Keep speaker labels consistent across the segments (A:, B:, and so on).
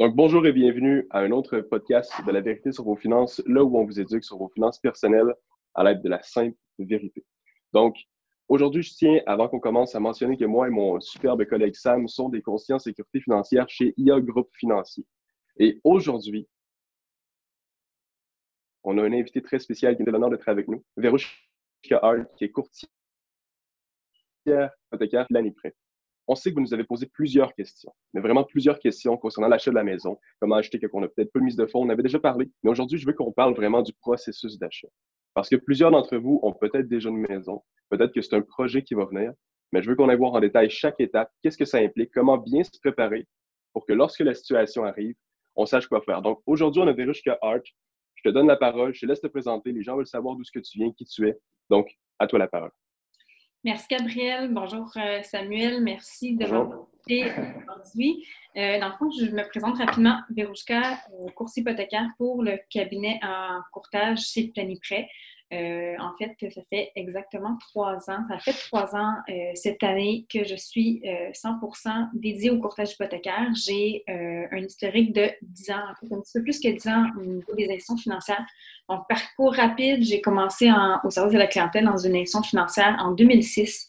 A: Donc, bonjour et bienvenue à un autre podcast de la vérité sur vos finances, là où on vous éduque sur vos finances personnelles à l'aide de la simple vérité. Donc, aujourd'hui, je tiens, avant qu'on commence, à mentionner que moi et mon superbe collègue Sam sont des conseillers en sécurité financière chez IA Groupe Financier. Et aujourd'hui, on a un invité très spécial qui est l'honneur d'être avec nous, Verouchka Hart, qui est courtier hypothécaire l'année près on sait que vous nous avez posé plusieurs questions, mais vraiment plusieurs questions concernant l'achat de la maison, comment acheter quand on a peut-être peu mise de fonds. On avait déjà parlé, mais aujourd'hui, je veux qu'on parle vraiment du processus d'achat. Parce que plusieurs d'entre vous ont peut-être déjà une maison, peut-être que c'est un projet qui va venir, mais je veux qu'on aille voir en détail chaque étape, qu'est-ce que ça implique, comment bien se préparer pour que lorsque la situation arrive, on sache quoi faire. Donc aujourd'hui, on a Verushka Art. Je te donne la parole, je te laisse te présenter. Les gens veulent savoir d'où tu viens, qui tu es. Donc, à toi la parole.
B: Merci Gabriel. Bonjour euh, Samuel. Merci de m'inviter aujourd'hui. Euh, dans le fond, je me présente rapidement. Verouchka, euh, course hypothécaire pour le cabinet en courtage chez Planiprêt. Euh, en fait, ça fait exactement trois ans. Ça fait trois ans euh, cette année que je suis 100% euh, dédiée au courtage hypothécaire. J'ai un historique de 10 ans, un petit peu plus que 10 ans au niveau des institutions financières. Donc, parcours rapide, j'ai commencé au service de la clientèle dans une institution financière en 2006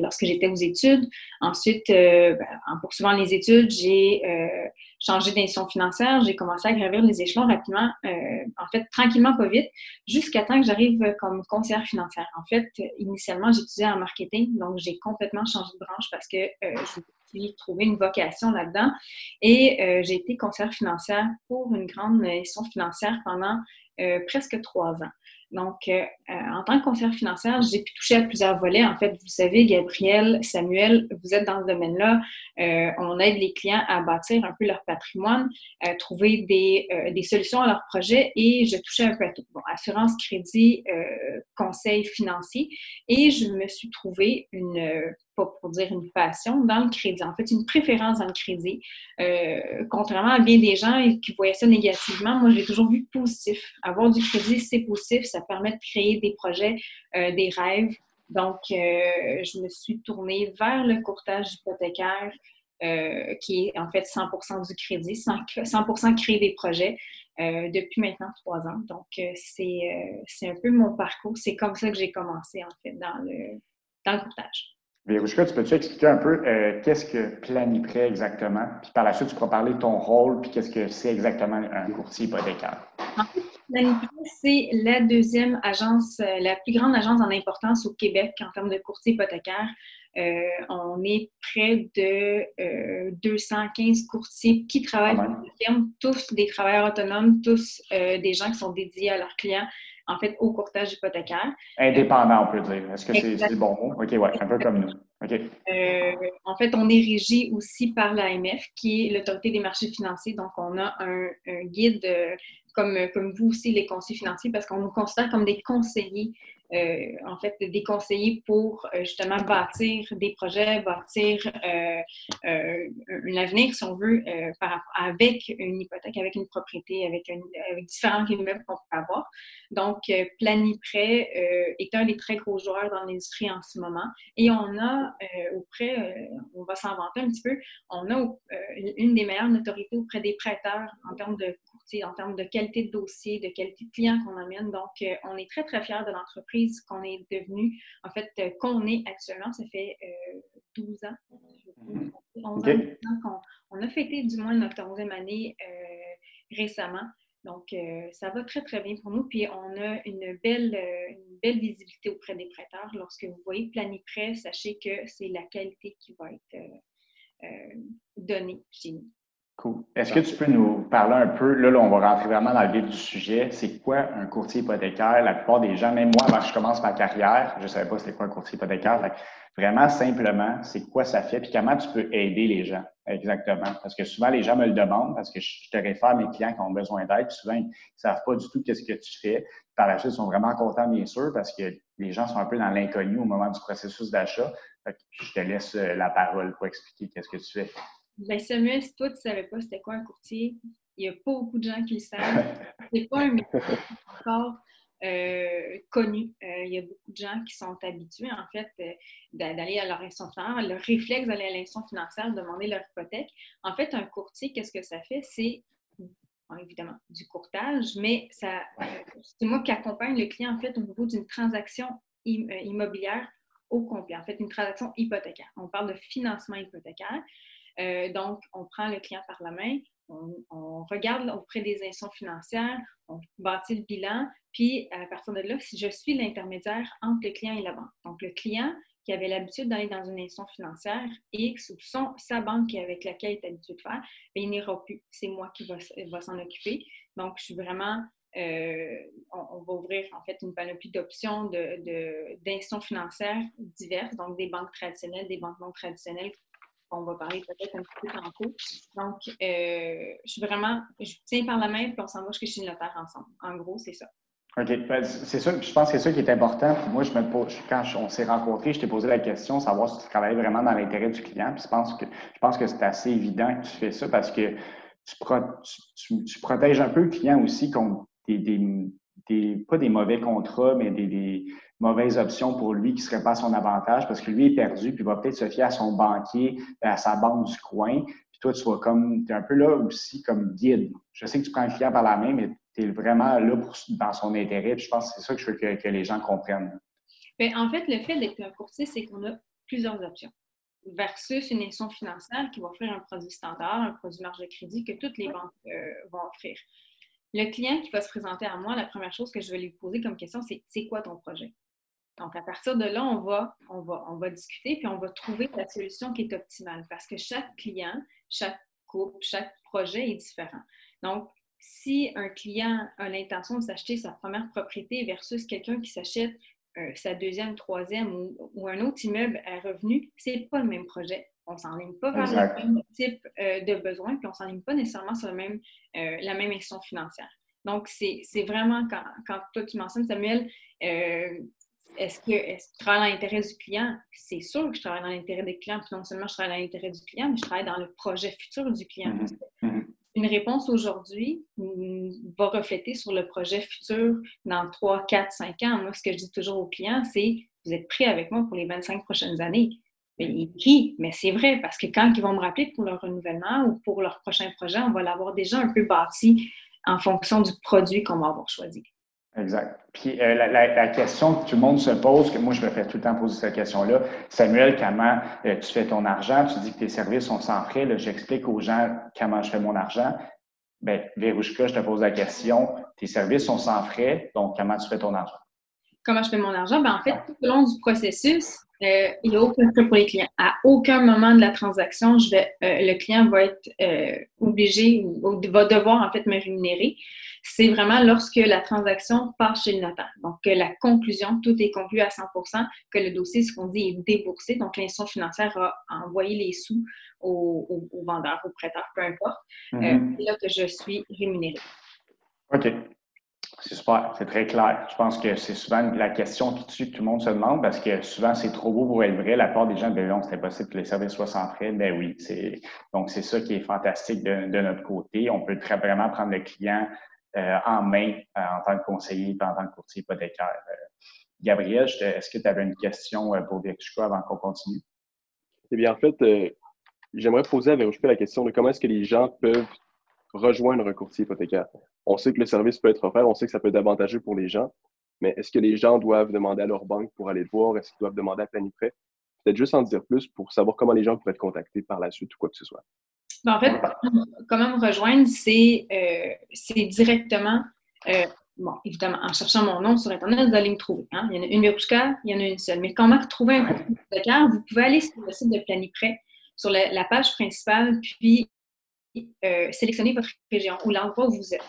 B: lorsque j'étais aux études. Ensuite, ben, en poursuivant les études, j'ai changé d'institution financière, j'ai commencé à gravir les échelons rapidement, euh, en fait, tranquillement, pas vite, jusqu'à temps que j'arrive comme conseillère financière. En fait, initialement, j'étudiais en marketing, donc j'ai complètement changé de branche parce que euh, je suis trouvé une vocation là-dedans. Et euh, j'ai été conseillère financière pour une grande institution financière pendant presque trois ans. Donc, euh, euh, en tant que conseillère financière, j'ai pu toucher à plusieurs volets. En fait, vous savez, Gabriel, Samuel, vous êtes dans ce domaine-là. Euh, on aide les clients à bâtir un peu leur patrimoine, à trouver des, des solutions à leurs projets et je touchais un peu à tout. Bon, assurance, crédit, conseil financier. Et je me suis trouvé une pour dire une passion, dans le crédit. En fait, une préférence dans le crédit. Euh, contrairement à bien des gens qui voyaient ça négativement, moi, j'ai toujours vu positif. Avoir du crédit, c'est positif. Ça permet de créer des projets, euh, des rêves. Donc, euh, je me suis tournée vers le courtage hypothécaire, qui est en fait 100% du crédit, 100% créer des projets. depuis maintenant trois ans. Donc, c'est un peu mon parcours. C'est comme ça que j'ai commencé, en fait, dans le, dans le courtage.
C: Verouchka, tu peux-tu expliquer un peu euh, qu'est-ce que Planiprêt exactement? Puis par la suite, tu pourras parler de ton rôle, puis qu'est-ce que c'est exactement un courtier hypothécaire?
B: En fait, Planiprêt, c'est la deuxième agence, euh, la plus grande agence en importance au Québec en termes de courtier hypothécaire. Euh, on est près de 215 courtiers qui travaillent dans la firme, tous des travailleurs autonomes, tous des gens qui sont dédiés à leurs clients en fait, au courtage hypothécaire.
C: Indépendant, on peut dire. Est-ce que c'est le bon mot? OK, ouais, un peu comme nous.
B: Euh, en fait, on est régi aussi par l'AMF, qui est l'autorité des marchés financiers. Donc, on a un, guide, euh, comme, comme vous aussi, les conseillers financiers, parce qu'on nous considère comme des conseillers euh, en fait, des conseillers pour justement bâtir des projets, bâtir un avenir, si on veut, avec une hypothèque, avec une propriété, avec, avec différents immeubles qu'on peut avoir. Donc, Planiprêt est un des très gros joueurs dans l'industrie en ce moment. Et on a auprès, on va s'en vanter un petit peu, on a une des meilleures notoriétés auprès des prêteurs en termes de en termes de qualité de dossier, de qualité de client qu'on amène. Donc, euh, on est très, très fiers de l'entreprise qu'on est devenu, en fait, euh, qu'on est actuellement. Ça fait 12 euh, ans, 11 ans qu'on a fêté du moins notre 11e année récemment. Donc, ça va très, très bien pour nous. Puis, on a une belle, belle visibilité auprès des prêteurs. Lorsque vous voyez Planiprêt, sachez que c'est la qualité qui va être donnée chez nous.
C: Est-ce que tu peux nous parler un peu, là, on va rentrer vraiment dans le vif du sujet, c'est quoi un courtier hypothécaire? La plupart des gens, même moi, avant que je commence ma carrière, je ne savais pas c'était quoi un courtier hypothécaire. vraiment, simplement, c'est quoi ça fait, puis comment tu peux aider les gens? Exactement? Parce que souvent, les gens me le demandent, parce que je te réfère à mes clients qui ont besoin d'aide, souvent, ils ne savent pas du tout qu'est-ce que tu fais. Par la suite, ils sont vraiment contents, bien sûr, parce que les gens sont un peu dans l'inconnu au moment du processus d'achat. Je te laisse euh, la parole pour expliquer qu'est-ce que tu fais.
B: Ben Samuel, si toi, tu ne savais pas c'était quoi un courtier, il n'y a pas beaucoup de gens qui le savent. C'est pas un métier encore euh, connu. Euh, il y a beaucoup de gens qui sont habitués, en fait, euh, d'aller à leur institution financière, le réflexe d'aller à l'institution financière, demander leur hypothèque. En fait, un courtier, qu'est-ce que ça fait? C'est évidemment du courtage, mais ça, c'est moi qui accompagne le client, en fait, au niveau d'une transaction immobilière au complet, en fait, une transaction hypothécaire. On parle de financement hypothécaire. Donc, on prend le client par la main, on, regarde auprès des institutions financières, on bâtit le bilan, puis à partir de là, je suis l'intermédiaire entre le client et la banque. Donc, le client qui avait l'habitude d'aller dans une institution financière X ou son, sa banque avec laquelle il est habitué de faire, bien, il n'ira plus. C'est moi qui va, s'en occuper. Donc, je suis vraiment euh, on, va ouvrir en fait une panoplie d'options d'institutions de, financières diverses, donc des banques traditionnelles, des banques non traditionnelles on va parler peut-être un petit peu tantôt. Donc, euh, je suis vraiment, je tiens par la main, puis on s'en va jusqu'à chez notaire ensemble. En gros, c'est ça.
C: OK. Ben, c'est ça, je pense que c'est ça qui est important. moi, je me pose, quand on s'est rencontrés, je t'ai posé la question, savoir si tu travaillais vraiment dans l'intérêt du client. Puis je pense que, je pense que c'est assez évident que tu fais ça parce que tu, protèges un peu le client aussi contre des, pas des mauvais contrats, mais des, mauvaises options pour lui qui ne seraient pas à son avantage parce que lui est perdu, puis il va peut-être se fier à son banquier, à sa banque du coin. Puis toi, tu vas comme, tu es un peu là aussi comme guide. Je sais que tu prends le client par la main, mais tu es vraiment là pour, dans son intérêt. Puis je pense que c'est ça que je veux que, les gens comprennent.
B: Bien, en fait, le fait d'être un courtier, c'est qu'on a plusieurs options versus une institution financière qui va offrir un produit standard, un produit marge de crédit que toutes les banques euh, vont offrir. Le client qui va se présenter à moi, la première chose que je vais lui poser comme question, c'est c'est quoi ton projet? Donc, à partir de là, on va, on, va, discuter puis on va trouver la solution qui est optimale parce que chaque client, chaque couple, chaque projet est différent. Donc, si un client a l'intention de s'acheter sa première propriété versus quelqu'un qui s'achète euh, sa deuxième, troisième ou, un autre immeuble à revenu, ce n'est pas le même projet. On ne s'enligne pas vers le même type euh, de besoin, puis on ne s'enligne pas nécessairement sur le même, euh, la même action financière. Donc, c'est vraiment quand, quand, toi tu mentionnes, Samuel, est-ce que, est que, tu travailles dans l'intérêt du client? C'est sûr que je travaille dans l'intérêt des clients. Puis non seulement je travaille dans l'intérêt du client, mais je travaille dans le projet futur du client. Mm-hmm. Mm-hmm. Une réponse aujourd'hui va refléter sur le projet futur dans 3, 4, 5 ans. Moi, ce que je dis toujours aux clients, c'est vous êtes prêts avec moi pour les 25 prochaines années. Mais qui? Mais c'est vrai, parce que quand ils vont me rappeler pour leur renouvellement ou pour leur prochain projet, on va l'avoir déjà un peu bâti en fonction du produit qu'on va avoir choisi.
C: Exact. Puis euh, la, question que tout le monde se pose, que moi je me fais tout le temps poser cette question-là, Samuel, comment euh, tu fais ton argent? Tu dis que tes services sont sans frais. J'explique aux gens comment je fais mon argent. Bien, Verouchka, je te pose la question. Tes services sont sans frais, donc comment tu fais ton argent?
B: Comment je fais mon argent? Bien, en fait, tout au long du processus, il n'y a aucun frais pour les clients. À aucun moment de la transaction, je vais, le client va être obligé ou va devoir en fait me rémunérer c'est vraiment lorsque la transaction passe chez le notaire. Donc, que la conclusion, tout est conclu à 100% que le dossier, ce qu'on dit, est déboursé. Donc, l'institution financière a envoyé les sous au, vendeur, au prêteur, peu importe. Euh, mm-hmm. c'est là que je suis rémunérée.
C: OK. C'est super, c'est très clair. Je pense que c'est souvent la question qui tue que tout le monde se demande parce que souvent c'est trop beau pour être vrai. La part des gens, ben non, c'est impossible que les services soient sans frais. Ben oui, donc c'est ça qui est fantastique de, notre côté. On peut très vraiment prendre le client euh, en main euh, en tant que conseiller et en tant que courtier hypothécaire. Euh, Gabriel, est-ce que tu avais une question pour Verushka avant qu'on continue?
A: Eh bien, en fait, j'aimerais poser à Verushka la question de comment est-ce que les gens peuvent rejoindre un courtier hypothécaire? On sait que le service peut être offert, on sait que ça peut être avantageux pour les gens, mais est-ce que les gens doivent demander à leur banque pour aller le voir? Est-ce qu'ils doivent demander à Planiprêt? Peut-être juste en dire plus pour savoir comment les gens pourraient être contactés par la suite ou quoi que ce soit.
B: Ben, en fait, comment me rejoindre, c'est euh, directement, euh, bon, évidemment, en cherchant mon nom sur Internet, vous allez me trouver. Hein. Il y en a une Verouchka, il y en a une seule. Mais comment trouver un courtier hypothécaire? Vous pouvez aller sur le site de Planiprêt, sur la, page principale, puis euh, sélectionner votre région ou l'endroit où vous êtes.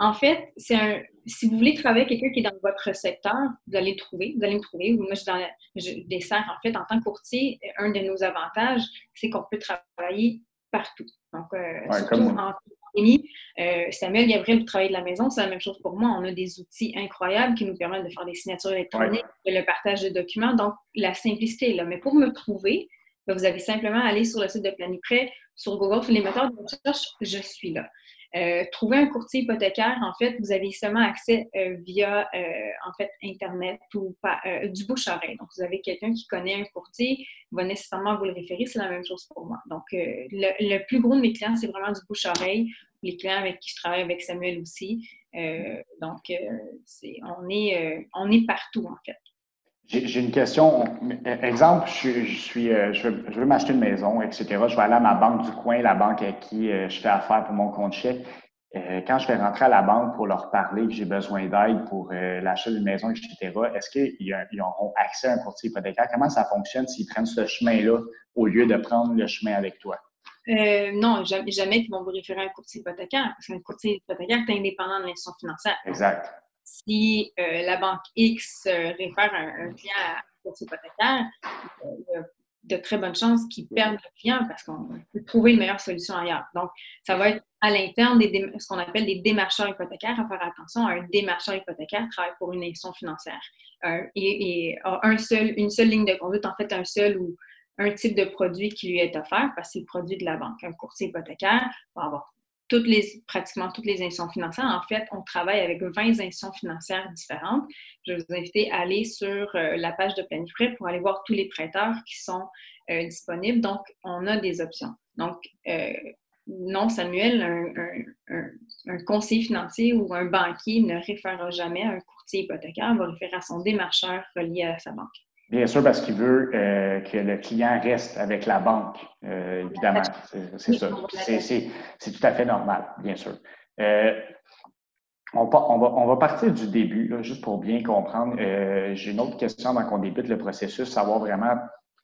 B: En fait, c'est un, si vous voulez travailler avec quelqu'un qui est dans votre secteur, vous allez le trouver. Vous allez me trouver. Moi, je, dans je dessert, en fait, en tant que courtier, un de nos avantages, c'est qu'on peut travailler partout. Donc, euh, surtout en pandémie, euh, Samuel, Gabriel, vous travaillez de la maison, c'est la même chose pour moi. On a des outils incroyables qui nous permettent de faire des signatures électroniques, le partage de documents. Donc, la simplicité est là. Mais pour me trouver, ben, vous avez simplement à aller sur le site de Planiprêt, sur Google, sur les moteurs de recherche, je suis là. Euh, trouver un courtier hypothécaire, en fait, vous avez seulement accès euh, via, euh, en fait, Internet ou du bouche-oreille. Donc, vous avez quelqu'un qui connaît un courtier, va nécessairement vous le référer. C'est la même chose pour moi. Donc, le, plus gros de mes clients, c'est vraiment du bouche-oreille. Les clients avec qui je travaille, avec Samuel aussi. donc, on, est, on est partout, en fait.
C: J'ai une question. Exemple, je, suis, euh, je veux, m'acheter une maison, etc. Je vais aller à ma banque du coin, la banque avec qui euh, je fais affaire pour mon compte chèque. Euh, quand je vais rentrer à la banque pour leur parler que j'ai besoin d'aide pour l'achat d'une maison, etc., est-ce qu'ils auront accès à un courtier hypothécaire? Comment ça fonctionne s'ils prennent ce chemin-là au lieu de prendre le chemin avec toi?
B: non, jamais, jamais qu'ils vont vous référer à un courtier hypothécaire, parce qu'un courtier hypothécaire est indépendant de l'institution financière.
C: Exact
B: si euh, la banque X euh, réfère un, client à courtier hypothécaire, il y a de très bonnes chances qu'ils perdent le client parce qu'on peut trouver une meilleure solution ailleurs. Donc, ça va être à l'interne ce qu'on appelle des démarcheurs hypothécaires. À faire attention, un démarcheur hypothécaire travaille pour une institution financière et, a un seul, une seule ligne de conduite, en fait, un seul ou un type de produit qui lui est offert parce que c'est le produit de la banque. Un courtier hypothécaire va avoir toutes les, pratiquement toutes les institutions financières. En fait, on travaille avec 20 institutions financières différentes. Je vais vous inviter à aller sur euh, la page de Planifrais pour aller voir tous les prêteurs qui sont euh, disponibles. Donc, on a des options. Donc, euh, non, Samuel, un, conseiller financier ou un banquier ne référera jamais à un courtier hypothécaire, va référer à son démarcheur relié à sa banque.
C: Bien sûr, parce qu'il veut euh, que le client reste avec la banque, euh, évidemment. C'est ça. C'est tout à fait normal, bien sûr. Euh, on, va, on, va, partir du début, juste pour bien comprendre. J'ai une autre question avant qu'on débute le processus, savoir vraiment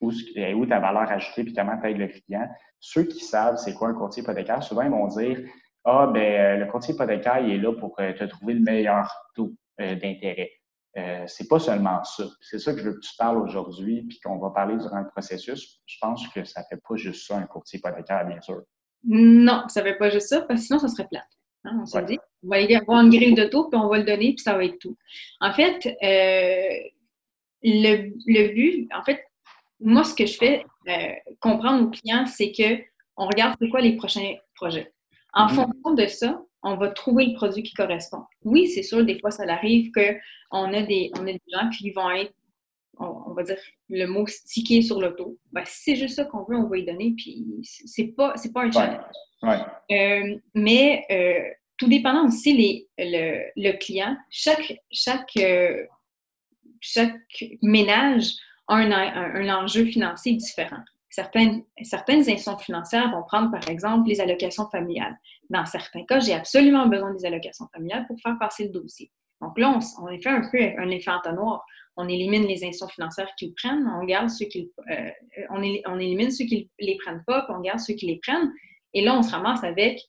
C: où, où ta valeur ajoutée et comment tu aides le client. Ceux qui savent c'est quoi un courtier hypothécaire, souvent ils vont dire Ah, ben le courtier hypothécaire, il est là pour te trouver le meilleur taux d'intérêt. Euh, c'est pas seulement ça. C'est ça que je veux que tu parles aujourd'hui, puis qu'on va parler durant le processus. Je pense que ça fait pas juste ça, un courtier hypothécaire, bien sûr.
B: Non, ça fait pas juste ça, parce que sinon, ça serait plate. Hein, on se dit, on va aller avoir une grille de taux, puis on va le donner, puis ça va être tout. En fait, euh, le, le, but, en fait, moi, ce que je fais euh, comprendre aux clients, c'est que on regarde c'est quoi les prochains projets. En mm-hmm. fonction de ça, on va trouver le produit qui correspond. Oui, c'est sûr, des fois, ça arrive qu'on a des, on a des gens qui vont être, on, va dire, le mot stické sur l'auto. Ben, si c'est juste ça qu'on veut, on va y donner, puis c'est pas, pas un challenge. Euh, mais euh, tout dépendant aussi les, le, client, chaque, chaque, euh, chaque ménage a un, un enjeu financier différent. Certaines, certaines institutions financières vont prendre, par exemple, les allocations familiales. Dans certains cas, j'ai absolument besoin des allocations familiales pour faire passer le dossier. Donc là, on, fait un peu un effet entonnoir. On élimine les institutions financières qui le prennent, on garde ceux qui, euh, on, élimine ceux qui les prennent pas, puis on garde ceux qui les prennent. Et là, on se ramasse avec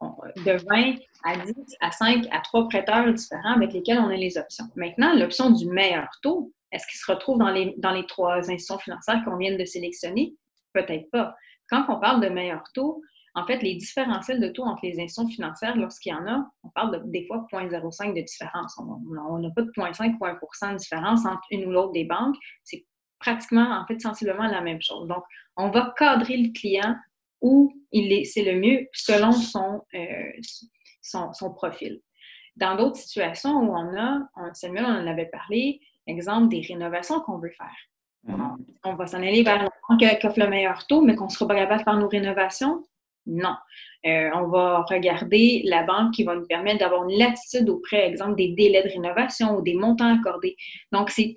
B: de 20 à 10, à 5, à 3 prêteurs différents avec lesquels on a les options. Maintenant, l'option du meilleur taux, est-ce qu'il se retrouve dans les, dans les trois institutions financières qu'on vient de sélectionner? Peut-être pas. Quand on parle de meilleur taux, en fait, les différentiels de taux entre les institutions financières, lorsqu'il y en a, on parle de, des fois 0,05 de différence. On n'a pas de 0,5 ou 1% de différence entre une ou l'autre des banques. C'est pratiquement, en fait, sensiblement la même chose. Donc, on va cadrer le client où c'est le mieux selon son, euh, son, son, profil. Dans d'autres situations où on a, on, Samuel, on en avait parlé, exemple des rénovations qu'on veut faire. Mhm. On va s'en aller vers la banque qui offre le meilleur taux, mais qu'on ne sera pas capable de faire nos rénovations. Non. Euh, on va regarder la banque qui va nous permettre d'avoir une latitude auprès, exemple, des délais de rénovation ou des montants accordés. Donc, c'est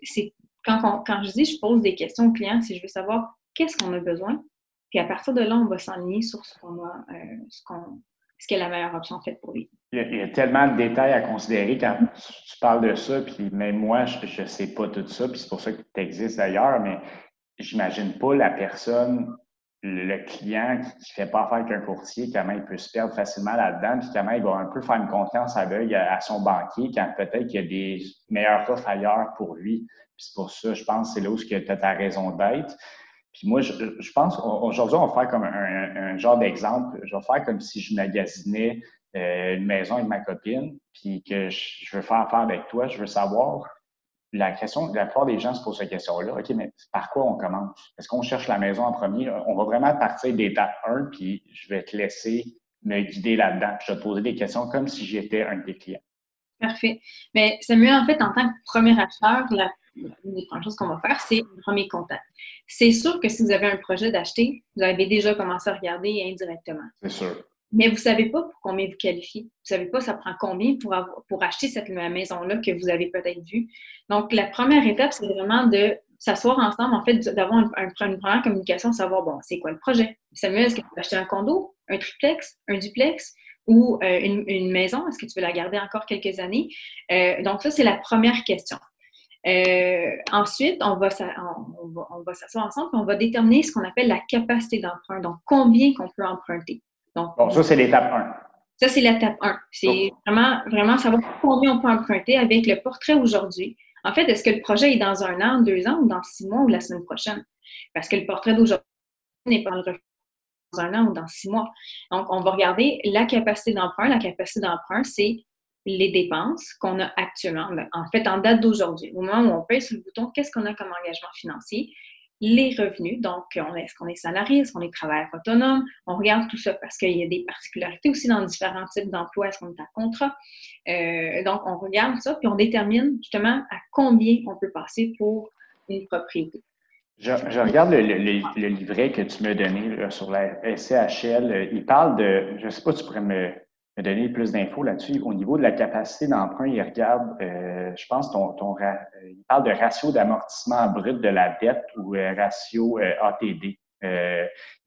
B: quand, je dis je pose des questions aux clients, si je veux savoir qu'est-ce qu'on a besoin, puis à partir de là, on va s'enligner sur ce qu'on a, euh, ce qu'on est la meilleure option faite pour lui.
C: Il y, a, tellement de détails à considérer quand tu parles de ça, puis même moi, je ne sais pas tout ça, puis c'est pour ça que tu existes d'ailleurs, mais j'imagine pas la personne, le client qui ne fait pas affaire avec un courtier, comment il peut se perdre facilement là-dedans, puis comment il va un peu faire une confiance aveugle à, son banquier quand peut-être qu'il y a des meilleurs offres ailleurs pour lui. c'est pour ça, je pense, c'est là où tu as ta raison d'être. Puis moi, je, pense, aujourd'hui, on va faire comme un, genre d'exemple. Je vais faire comme si je magasinais euh, une maison avec ma copine, puis que je, veux faire affaire avec toi. Je veux savoir, la question, la plupart des gens se posent cette question-là. OK, mais par quoi on commence? Est-ce qu'on cherche la maison en premier? On va vraiment partir d'étape 1, puis je vais te laisser me guider là-dedans. Je vais te poser des questions comme si j'étais un des clients.
B: Parfait. Mais Samuel, en fait, en tant que premier acheteur, la, une des premières choses qu'on va faire, c'est le premier contact. C'est sûr que si vous avez un projet d'acheter, vous avez déjà commencé à regarder indirectement.
C: C'est sûr.
B: Mais vous ne savez pas pour combien vous qualifiez. Vous ne savez pas ça prend combien pour, pour acheter cette maison-là que vous avez peut-être vue. Donc, la première étape, c'est vraiment de s'asseoir ensemble, en fait, d'avoir un, une première communication, savoir, bon, c'est quoi le projet? Samuel, est-ce que tu veux acheter un condo, un triplex, un duplex ou euh, une, maison? Est-ce que tu veux la garder encore quelques années? Euh, donc, ça, c'est la première question. Euh, ensuite, on va, on, va, s'asseoir ensemble et on va déterminer ce qu'on appelle la capacité d'emprunt. Donc, combien qu'on peut emprunter.
C: Donc, bon, ça, c'est l'étape 1.
B: Ça, c'est l'étape 1. C'est vraiment, vraiment savoir combien on peut emprunter avec le portrait aujourd'hui. En fait, est-ce que le projet est dans un an, deux ans, ou dans six mois, ou la semaine prochaine? Parce que le portrait d'aujourd'hui n'est pas dans un an ou dans six mois. Donc, on va regarder la capacité d'emprunt. La capacité d'emprunt, c'est les dépenses qu'on a actuellement, en fait, en date d'aujourd'hui. Au moment où on paye sur le bouton, qu'est-ce qu'on a comme engagement financier? Les revenus, donc est-ce qu'on est salarié, est-ce qu'on est travailleur autonome? On regarde tout ça parce qu'il y a des particularités aussi dans différents types d'emplois, est-ce qu'on est à contrat? Euh, donc, on regarde ça, puis on détermine justement à combien on peut passer pour une propriété.
C: Je, regarde le, livret que tu m'as donné sur la SCHL. Il parle de, je ne sais pas, tu pourrais me, me donner plus d'infos là-dessus. Au niveau de la capacité d'emprunt, il regarde, euh, je pense, ton, ton euh, il parle de ratio d'amortissement brut de la dette ou euh, ratio ATD.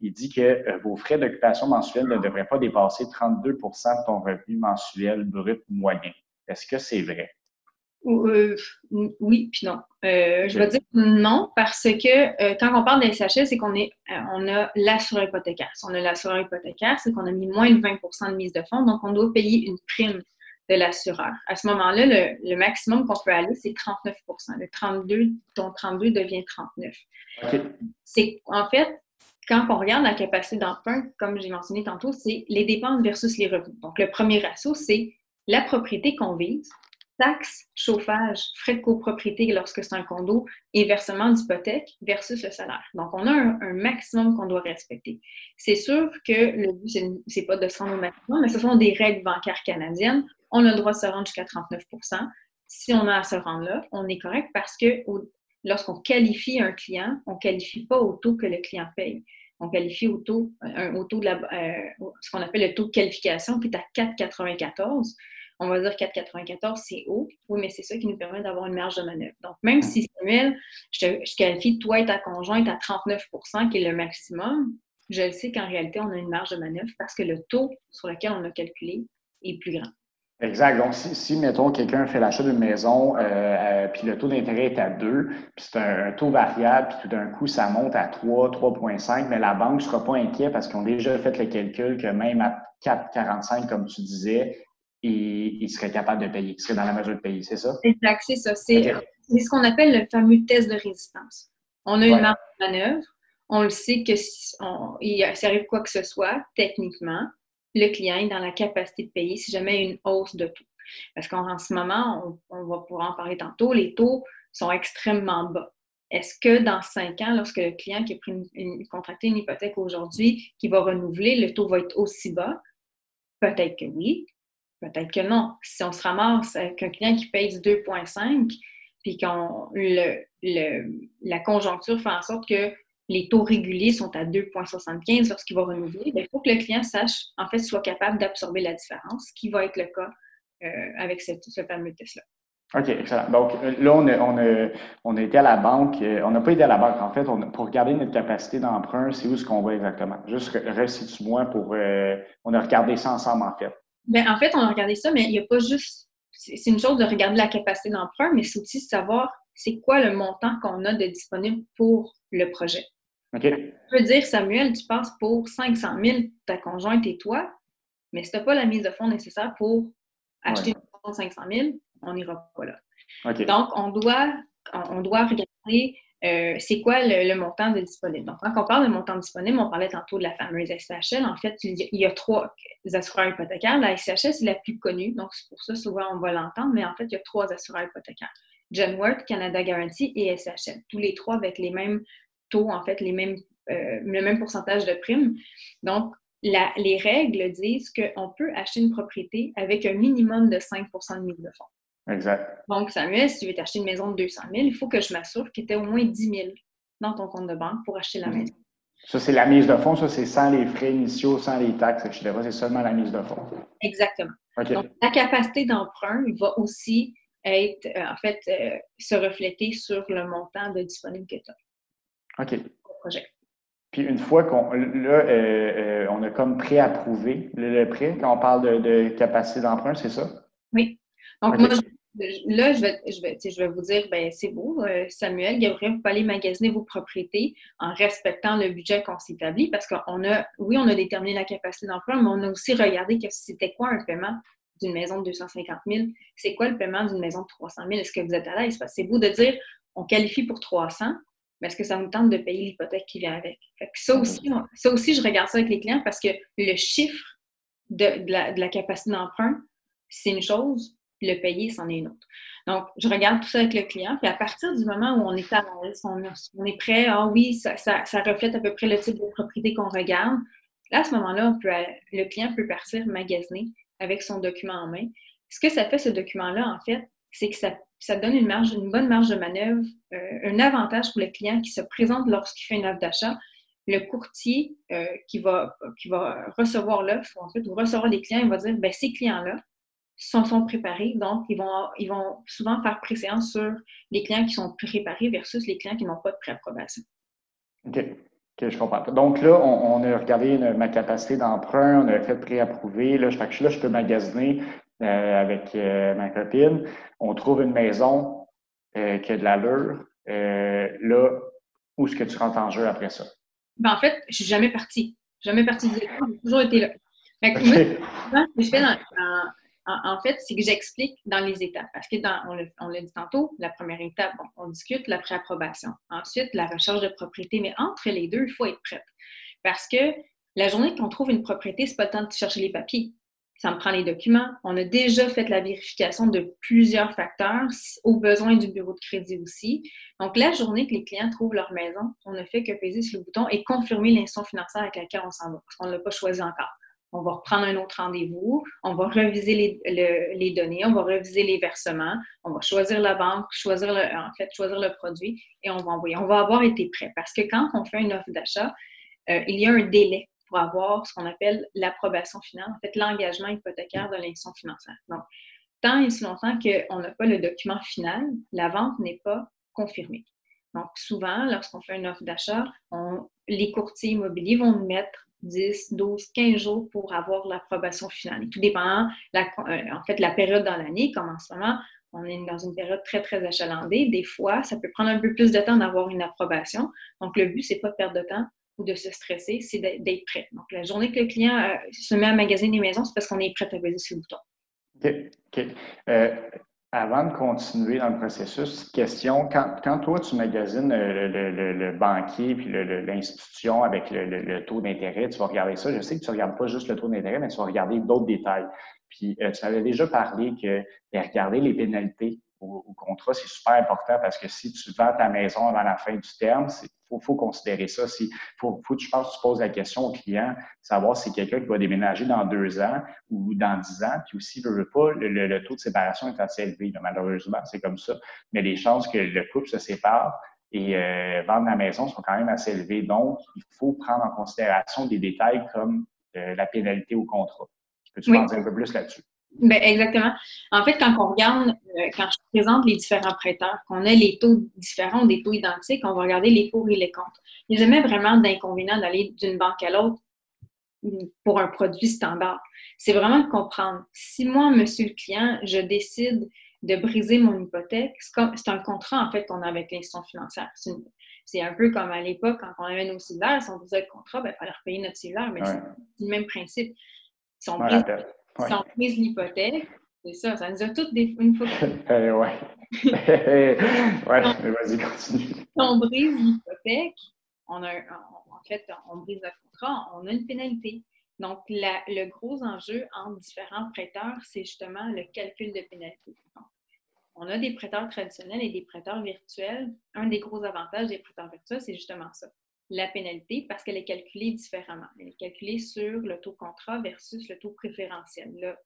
C: il dit que vos frais d'occupation mensuels ne devraient pas dépasser 32% de ton revenu mensuel brut moyen. Est-ce que c'est vrai?
B: Euh, oui, puis non. Euh, je vais dire non parce que euh, quand on parle des SHL, c'est qu'on est, on a l'assureur hypothécaire. Si on a l'assureur hypothécaire, c'est qu'on a mis moins de 20% de mise de fonds, donc on doit payer une prime de l'assureur. À ce moment-là, le, maximum qu'on peut aller, c'est 39% Le 32, ton 32 devient 39. C'est en fait, quand on regarde la capacité d'emprunt, comme j'ai mentionné tantôt, c'est les dépenses versus les revenus. Donc, le premier ratio, c'est la propriété qu'on vise taxes, chauffage, frais de copropriété lorsque c'est un condo et versement d'hypothèque versus le salaire. Donc, on a un, maximum qu'on doit respecter. C'est sûr que le but, c'est pas de se rendre au maximum, mais ce sont des règles bancaires canadiennes. On a le droit de se rendre jusqu'à 39% Si on a à se rendre là, on est correct parce que lorsqu'on qualifie un client, on ne qualifie pas au taux que le client paye. On qualifie au taux, la, euh, ce qu'on appelle le taux de qualification qui est à 4,94 on va dire 4,94, c'est haut. Oui, mais c'est ça qui nous permet d'avoir une marge de manœuvre. Donc, même si Samuel, je, je qualifie toi et ta conjointe à 39% qui est le maximum, je le sais qu'en réalité, on a une marge de manœuvre parce que le taux sur lequel on a calculé est plus grand.
C: Exact. Donc, si, mettons, quelqu'un fait l'achat d'une maison, euh, euh, puis le taux d'intérêt est à 2, puis c'est un, taux variable, puis tout d'un coup, ça monte à 3, 3,5, mais la banque ne sera pas inquiète parce qu'ils ont déjà fait le calcul que même à 4,45, comme tu disais, il, serait capable de payer, il serait dans la mesure de payer, c'est ça?
B: Exact, c'est ça. C'est ce qu'on appelle le fameux test de résistance. On a une marge de manœuvre, on le sait que si arrive quoi que ce soit, techniquement, le client est dans la capacité de payer si jamais une hausse de taux. Parce qu'en ce moment, on, va pouvoir en parler tantôt, les taux sont extrêmement bas. Est-ce que dans cinq ans, lorsque le client qui a pris une, contracté une hypothèque aujourd'hui, qui va renouveler, le taux va être aussi bas? Peut-être que oui, Peut-être que non. Si on se ramasse avec un client qui paye 2,5, puis qu'on la conjoncture fait en sorte que les taux réguliers sont à 2,75 lorsqu'il va renouveler, ben, il faut que le client sache, en fait, soit capable d'absorber la différence, ce qui va être le cas euh, avec ce fameux test-là.
C: OK, excellent. Donc là, on a, été à la banque. Euh, on n'a pas été à la banque. En fait, pour regarder notre capacité d'emprunt, c'est où ce qu'on va exactement? Juste resitue-moi pour. Euh, on a regardé ça ensemble, en fait.
B: Ben, en fait, on a regardé ça, mais il n'y a pas juste. C'est une chose de regarder la capacité d'emprunt, mais c'est aussi de savoir c'est quoi le montant qu'on a de disponible pour le projet.
C: OK.
B: Je dire, Samuel, tu passes pour 500 000 ta conjointe et toi, mais si tu n'as pas la mise de fonds nécessaire pour acheter une de 500 000, on n'ira pas là. Donc, on doit, on doit regarder euh, c'est quoi le, montant de disponible? Donc, quand on parle de montant disponible, on parlait tantôt de la fameuse SHL. En fait, il y a trois assureurs hypothécaires. La SHL, c'est la plus connue, donc c'est pour ça souvent on va l'entendre, mais en fait, il y a trois assureurs hypothécaires. Genworth, Canada Guarantee et SHL. Tous les trois avec les mêmes taux, en fait, les mêmes, euh, le même pourcentage de primes. Donc, les règles disent qu'on peut acheter une propriété avec un minimum de 5% de mise de fonds.
C: Exact.
B: Donc, Samuel, si tu veux t'acheter une maison de 200 000, il faut que je m'assure qu'il y ait au moins 10 000 dans ton compte de banque pour acheter la mhm. maison.
C: Ça, c'est la mise de fonds, ça, c'est sans les frais initiaux, sans les taxes, etc. C'est seulement la mise de fonds.
B: Exactement. Donc, la capacité d'emprunt va aussi être, euh, en fait, euh, se refléter sur le montant de disponible que tu
C: as. OK. projet. Puis une fois qu'on euh, on a comme préapprouvé le, le prêt, quand on parle de, capacité d'emprunt, c'est ça?
B: Oui. Donc, moi, là, je vais, je vais, je vais vous dire, ben c'est beau, Samuel, Gabriel, vous pouvez aller magasiner vos propriétés en respectant le budget qu'on s'est établi parce qu'on a, oui, on a déterminé la capacité d'emprunt, mais on a aussi regardé que c'était quoi un paiement d'une maison de 250 000, c'est quoi le paiement d'une maison de 300 000? Est-ce que vous êtes à l'aise? C'est beau de dire, on qualifie pour 300, mais est-ce que ça vous tente de payer l'hypothèque qui vient avec? ça, aussi, ça aussi, je regarde ça avec les clients parce que le chiffre de, la, capacité d'emprunt, c'est une chose, le payer, c'en est une autre. Donc, je regarde tout ça avec le client, puis à partir du moment où on est à l'aise, on, est prêt, ah oui, ça, reflète à peu près le type de propriété qu'on regarde, là, à ce moment-là, le client peut partir magasiner avec son document en main. Ce que ça fait, ce document-là, en fait, c'est que ça, donne une, marge, une bonne marge de manœuvre, euh, un avantage pour le client qui se présente lorsqu'il fait une offre d'achat. Le courtier euh, qui, va, qui va recevoir l'offre, en fait, ou recevoir les clients, il va dire, ben ces clients-là sont, sont préparés, donc ils vont, ils vont souvent faire préséance sur les clients qui sont préparés versus les clients qui n'ont pas de préapprobation.
C: OK. OK, je comprends. Donc là, on, a regardé ma capacité d'emprunt, on a fait préapprouver. Là, je, là, je peux magasiner euh, avec euh, ma copine. On trouve une maison euh, qui a de l'allure. là, où est-ce que tu rentres en jeu après ça?
B: Ben, en fait, je suis jamais partie. Jamais partie du j'ai toujours été là. Fait que je fais dans, en, fait, c'est que j'explique dans les étapes. Parce que, dans, on l'a dit tantôt, la première étape, on discute la préapprobation. Ensuite, la recherche de propriété. Mais entre les deux, il faut être prête. Parce que la journée qu'on trouve une propriété, c'est pas le de chercher les papiers. Ça me prend les documents. On a déjà fait la vérification de plusieurs facteurs, au besoin du bureau de crédit aussi. Donc, la journée que les clients trouvent leur maison, on ne fait que peser sur le bouton et confirmer l'institution financière avec laquelle on s'en va, parce qu'on ne l'a pas choisi encore on va reprendre un autre rendez-vous, on va reviser les, données, on va reviser les versements, on va choisir la banque, choisir le, en fait, choisir le produit et on va envoyer. On va avoir été prêt parce que quand on fait une offre d'achat, euh, il y a un délai pour avoir ce qu'on appelle l'approbation finale, en fait, l'engagement hypothécaire de l'institution financière. Donc, tant et si longtemps qu'on n'a pas le document final, la vente n'est pas confirmée. Donc, souvent, lorsqu'on fait une offre d'achat, les courtiers immobiliers vont mettre 10, 12, 15 jours pour avoir l'approbation finale. tout dépend, la, euh, en fait, la période dans l'année, comme en ce moment, on est dans une période très, très achalandée. Des fois, ça peut prendre un peu plus de temps d'avoir une approbation. Donc, le but, c'est pas de perdre de temps ou de se stresser, c'est d'être prêt. Donc, la journée que le client euh, se met à magasiner des maisons, c'est parce qu'on est prêt à peser sur le bouton.
C: OK. OK. Euh, avant de continuer dans le processus, question, quand, toi, tu magasines le, banquier puis l'institution avec le, taux d'intérêt, tu vas regarder ça. Je sais que tu ne regardes pas juste le taux d'intérêt, mais tu vas regarder d'autres détails. Puis euh, tu avais déjà parlé que de regarder les pénalités au, contrat, c'est super important parce que si tu vends ta maison avant la fin du terme, il faut, considérer ça. Il faut, faut, je pense que tu poses la question au client, savoir si c'est quelqu'un qui va déménager dans deux ans ou dans dix ans, puis aussi, ne veut pas, le, taux de séparation est assez élevé. malheureusement, c'est comme ça. Mais les chances que le couple se sépare et euh, vendre la maison sont quand même assez élevées. Donc, il faut prendre en considération des détails comme euh, la pénalité au contrat. Peux-tu oui. en dire un peu plus là-dessus?
B: Ben, exactement. En fait, quand on regarde, euh, quand je présente les différents prêteurs, qu'on a les taux différents, des taux identiques, on va regarder les pour et les contre. Il n'y a jamais vraiment d'inconvénient d'aller d'une banque à l'autre pour un produit standard. C'est vraiment de comprendre. Si moi, monsieur le client, je décide de briser mon hypothèque, c'est un contrat en fait qu'on a avec l'institution financière. C'est un peu comme à l'époque, quand on avait nos cellulaires, si on faisait le contrat, ben, il fallait repayer notre cellulaire, mais c'est le même principe. Si on brise si on brise l'hypothèque, c'est ça, ça nous a toutes des une fois.
C: eh ouais. ouais, vas-y, continue. Si
B: on brise l'hypothèque, on a, en fait, on brise le contrat, on a une pénalité. Donc, le gros enjeu entre différents prêteurs, c'est justement le calcul de pénalité. on a des prêteurs traditionnels et des prêteurs virtuels. Un des gros avantages des prêteurs virtuels, c'est justement ça. La pénalité parce qu'elle est calculée différemment. Elle est calculée sur le taux contrat versus le taux préférentiel. Là,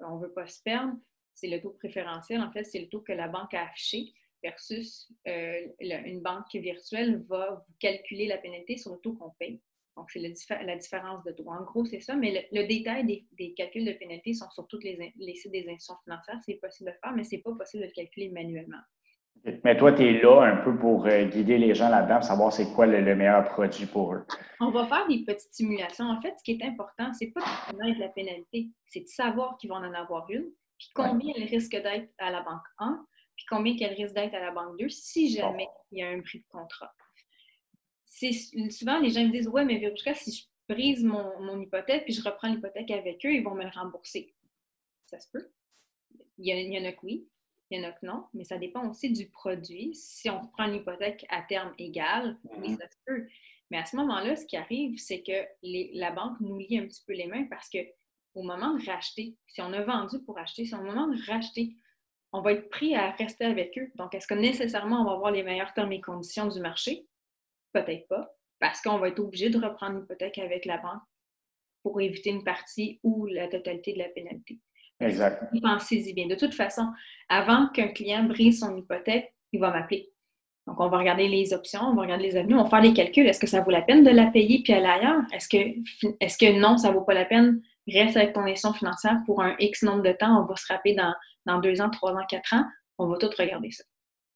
B: on ne veut pas se perdre. C'est le taux préférentiel. En fait, c'est le taux que la banque a affiché versus euh, une banque virtuelle va vous calculer la pénalité sur le taux qu'on paye. Donc, c'est la différence de taux. En gros, c'est ça, mais le, détail des, calculs de pénalité sont sur toutes les, les sites des institutions financières. C'est possible de faire, mais ce n'est pas possible de le calculer manuellement.
C: Mais toi, tu es là un peu pour euh, guider les gens là-dedans, savoir c'est quoi le, meilleur produit pour eux.
B: On va faire des petites simulations. En fait, ce qui est important, c'est pas de connaître la pénalité, c'est de savoir qu'ils vont en avoir une, puis combien elle risque d'être à la banque 1, puis combien qu'elle risque d'être à la banque 2 si jamais il y a un prix de contrat. Souvent, les gens me disent Ouais, mais Vérochka, si je brise mon, hypothèque puis je reprends l'hypothèque avec eux, ils vont me le rembourser. Ça se peut. Il y, il y en a que oui, il y en a que non, mais ça dépend aussi du produit. Si on prend une hypothèque à terme égal, oui, mm-hmm. ça se peut. Mais à ce moment-là, ce qui arrive, c'est que la banque nous lie un petit peu les mains parce que au moment de racheter, si on a vendu pour acheter, si au moment de racheter, on va être pris à rester avec eux. Donc, est-ce que nécessairement on va avoir les meilleurs termes et conditions du marché? Peut-être pas, parce qu'on va être obligé de reprendre l'hypothèque avec la banque pour éviter une partie ou la totalité de la pénalité.
C: Exact.
B: Pensez-y bien. De toute façon, avant qu'un client brise son hypothèque, il va m'appeler. Donc, on va regarder les options, on va regarder les avenues, on va faire les calculs. Est-ce que ça vaut la peine de la payer puis aller ailleurs? Est-ce que, est que non, ça ne vaut pas la peine? Reste avec ton institution financière pour un X nombre de temps. On va se rappeler dans, dans deux ans, trois ans, quatre ans. On va tout regarder ça.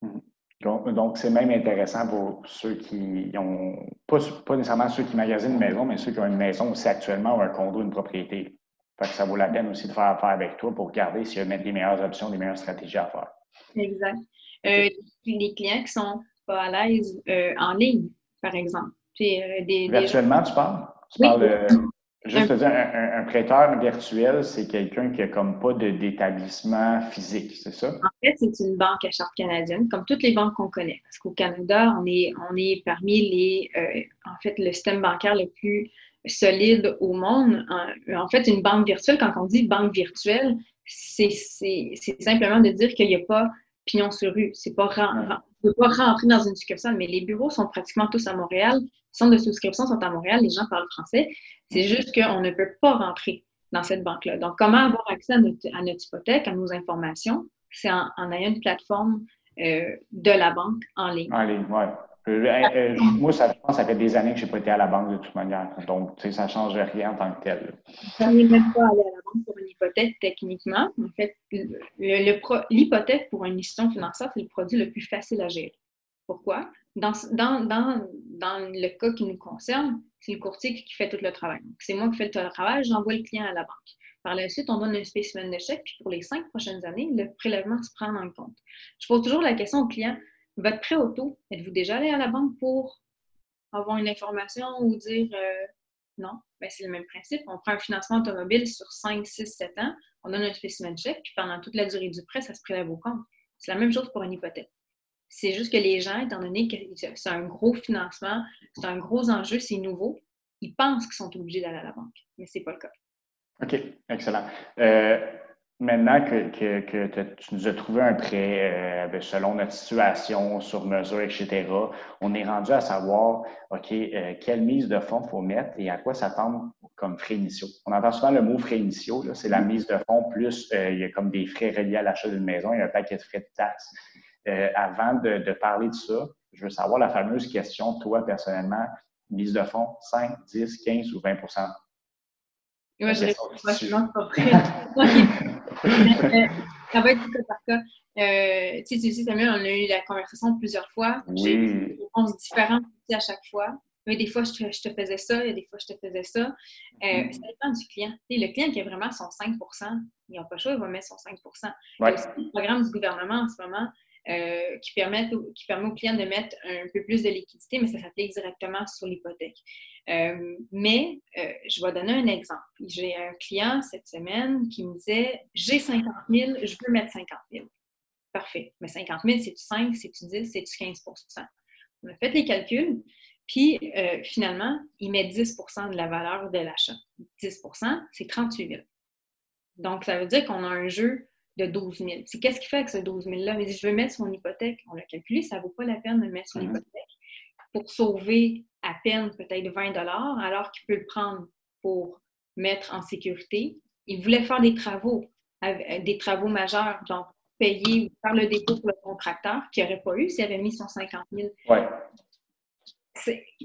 C: Mm-hmm. Donc, c'est même intéressant pour ceux qui ont, pas, pas nécessairement ceux qui magasinent une maison, mais ceux qui ont une maison aussi actuellement ou un condo, une propriété ça vaut la peine aussi de faire affaire avec toi pour regarder s'il y a des meilleures options, des meilleures stratégies à faire.
B: Exact. Euh, les clients qui sont pas à l'aise euh, en ligne, par exemple.
C: Euh, Virtuellement, tu parles? Tu parles de, juste un, dire, un, prêteur virtuel, c'est quelqu'un qui n'a comme pas d'établissement physique, c'est ça?
B: En fait, c'est une banque à charte canadienne, comme toutes les banques qu'on connaît. Parce qu'au Canada, on est, on est parmi les, en fait, le système bancaire le plus solide au monde. En, fait, une banque virtuelle, quand on dit banque virtuelle, c'est simplement de dire qu'il n'y a pas pignon sur rue. C'est pas, ne pas rentrer dans une succursale, mais les bureaux sont pratiquement tous à Montréal. Les centres de souscription sont à Montréal, les gens parlent français. C'est juste qu'on ne peut pas rentrer dans cette banque-là. Donc, comment avoir accès à notre, hypothèque, à nos informations? C'est en, ayant une plateforme euh, de la banque en ligne.
C: Euh, euh, moi, ça, fait des années que je n'ai pas été à la banque de toute manière. Donc, ça ne change rien en tant que tel.
B: Je n'ai même pas allé à la banque pour une hypothèque techniquement. En fait, l'hypothèque pour une institution financière, c'est le produit le plus facile à gérer. Pourquoi? Dans le cas qui nous concerne, c'est le courtier qui fait tout le travail. C'est moi qui fais tout le travail, j'envoie le client à la banque. Par la suite, on donne un spécimen de chèque, puis pour les cinq prochaines années, le prélèvement se prend en compte. Je pose toujours la question au client votre prêt auto, êtes-vous déjà allé à la banque pour avoir une information ou dire euh, non? Ben, c'est le même principe. On prend un financement automobile sur 5, 6, 7 ans, on donne un spécimen de chèque, puis pendant toute la durée du prêt, ça se prélève au compte. C'est la même chose pour une hypothèque. C'est juste que les gens, étant donné que c'est un gros financement, c'est un gros enjeu, c'est nouveau, ils pensent qu'ils sont obligés d'aller à la banque, mais ce n'est pas le cas.
C: OK, excellent. Euh, Maintenant que, tu nous as trouvé un prêt euh, ben, selon notre situation, sur mesure, etc., on est rendu à savoir, OK, euh, quelle mise de fonds faut mettre et à quoi s'attendre comme frais initiaux. On entend souvent le mot frais initiaux, c'est la mise de fonds plus euh, il y a comme des frais reliés à l'achat d'une maison, il y a un paquet de frais de taxes. avant de, de, parler de ça, je veux savoir la fameuse question, toi, personnellement, mise de fonds 5, 10, 15 ou 20
B: moi, je réponds pas prêt. ça va être du cas par cas. Euh, tu sais, Samuel, on a eu la conversation plusieurs fois. J'ai eu des réponses différentes à chaque fois. Mais des fois, je te, je te, faisais ça, et des fois, je te faisais ça. Euh, mm-hmm. Ça dépend du client. le client qui a vraiment son 5% il n'a pas le choix, il va mettre son 5 Il y a aussi un programme du gouvernement en ce moment euh, qui, permet qui permet aux clients de mettre un peu plus de liquidité, mais ça s'applique directement sur l'hypothèque. Euh, mais euh, je vais donner un exemple. J'ai un client cette semaine qui me disait J'ai 50 000, je veux mettre 50 000. Parfait. Mais 50 000, c'est-tu 5, c'est-tu 10, c'est-tu 15% On a fait les calculs, puis finalement, il met 10% de la valeur de l'achat. 10% c'est 38 000. Donc, ça veut dire qu'on a un jeu de 12 000. C'est qu'est-ce qu'il fait avec ce 12 000-là? Il dit, je veux mettre son hypothèque. On l'a calculé, ça ne vaut pas la peine de mettre son mhm. hypothèque. Pour sauver à peine peut-être 20 alors qu'il peut le prendre pour mettre en sécurité. Il voulait faire des travaux, des travaux majeurs, donc payer ou faire le dépôt pour le contracteur, qui n'aurait pas eu s'il avait mis son 50 000.
C: Ouais.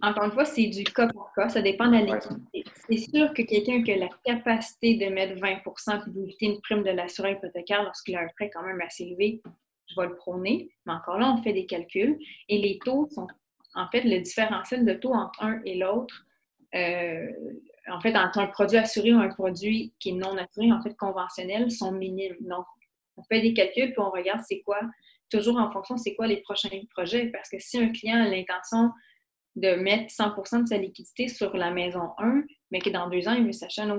B: Encore une fois, c'est du cas par cas, ça dépend de la liquidité. C'est sûr que quelqu'un qui a la capacité de mettre 20% et d'éviter une prime de l'assurance hypothécaire lorsqu'il a un prêt quand même assez élevé, je vais le prôner. Mais encore là, on fait des calculs et les taux sont, en fait, le différentiel de taux entre un et l'autre, euh, en fait, entre un produit assuré ou un produit qui est non assuré, en fait, conventionnel, sont minimes. Donc, on fait des calculs puis on regarde c'est quoi, toujours en fonction c'est quoi les prochains projets. Parce que si un client a l'intention de mettre 100% de sa liquidité sur la maison 1, mais que dans deux ans, il veut s'acheter une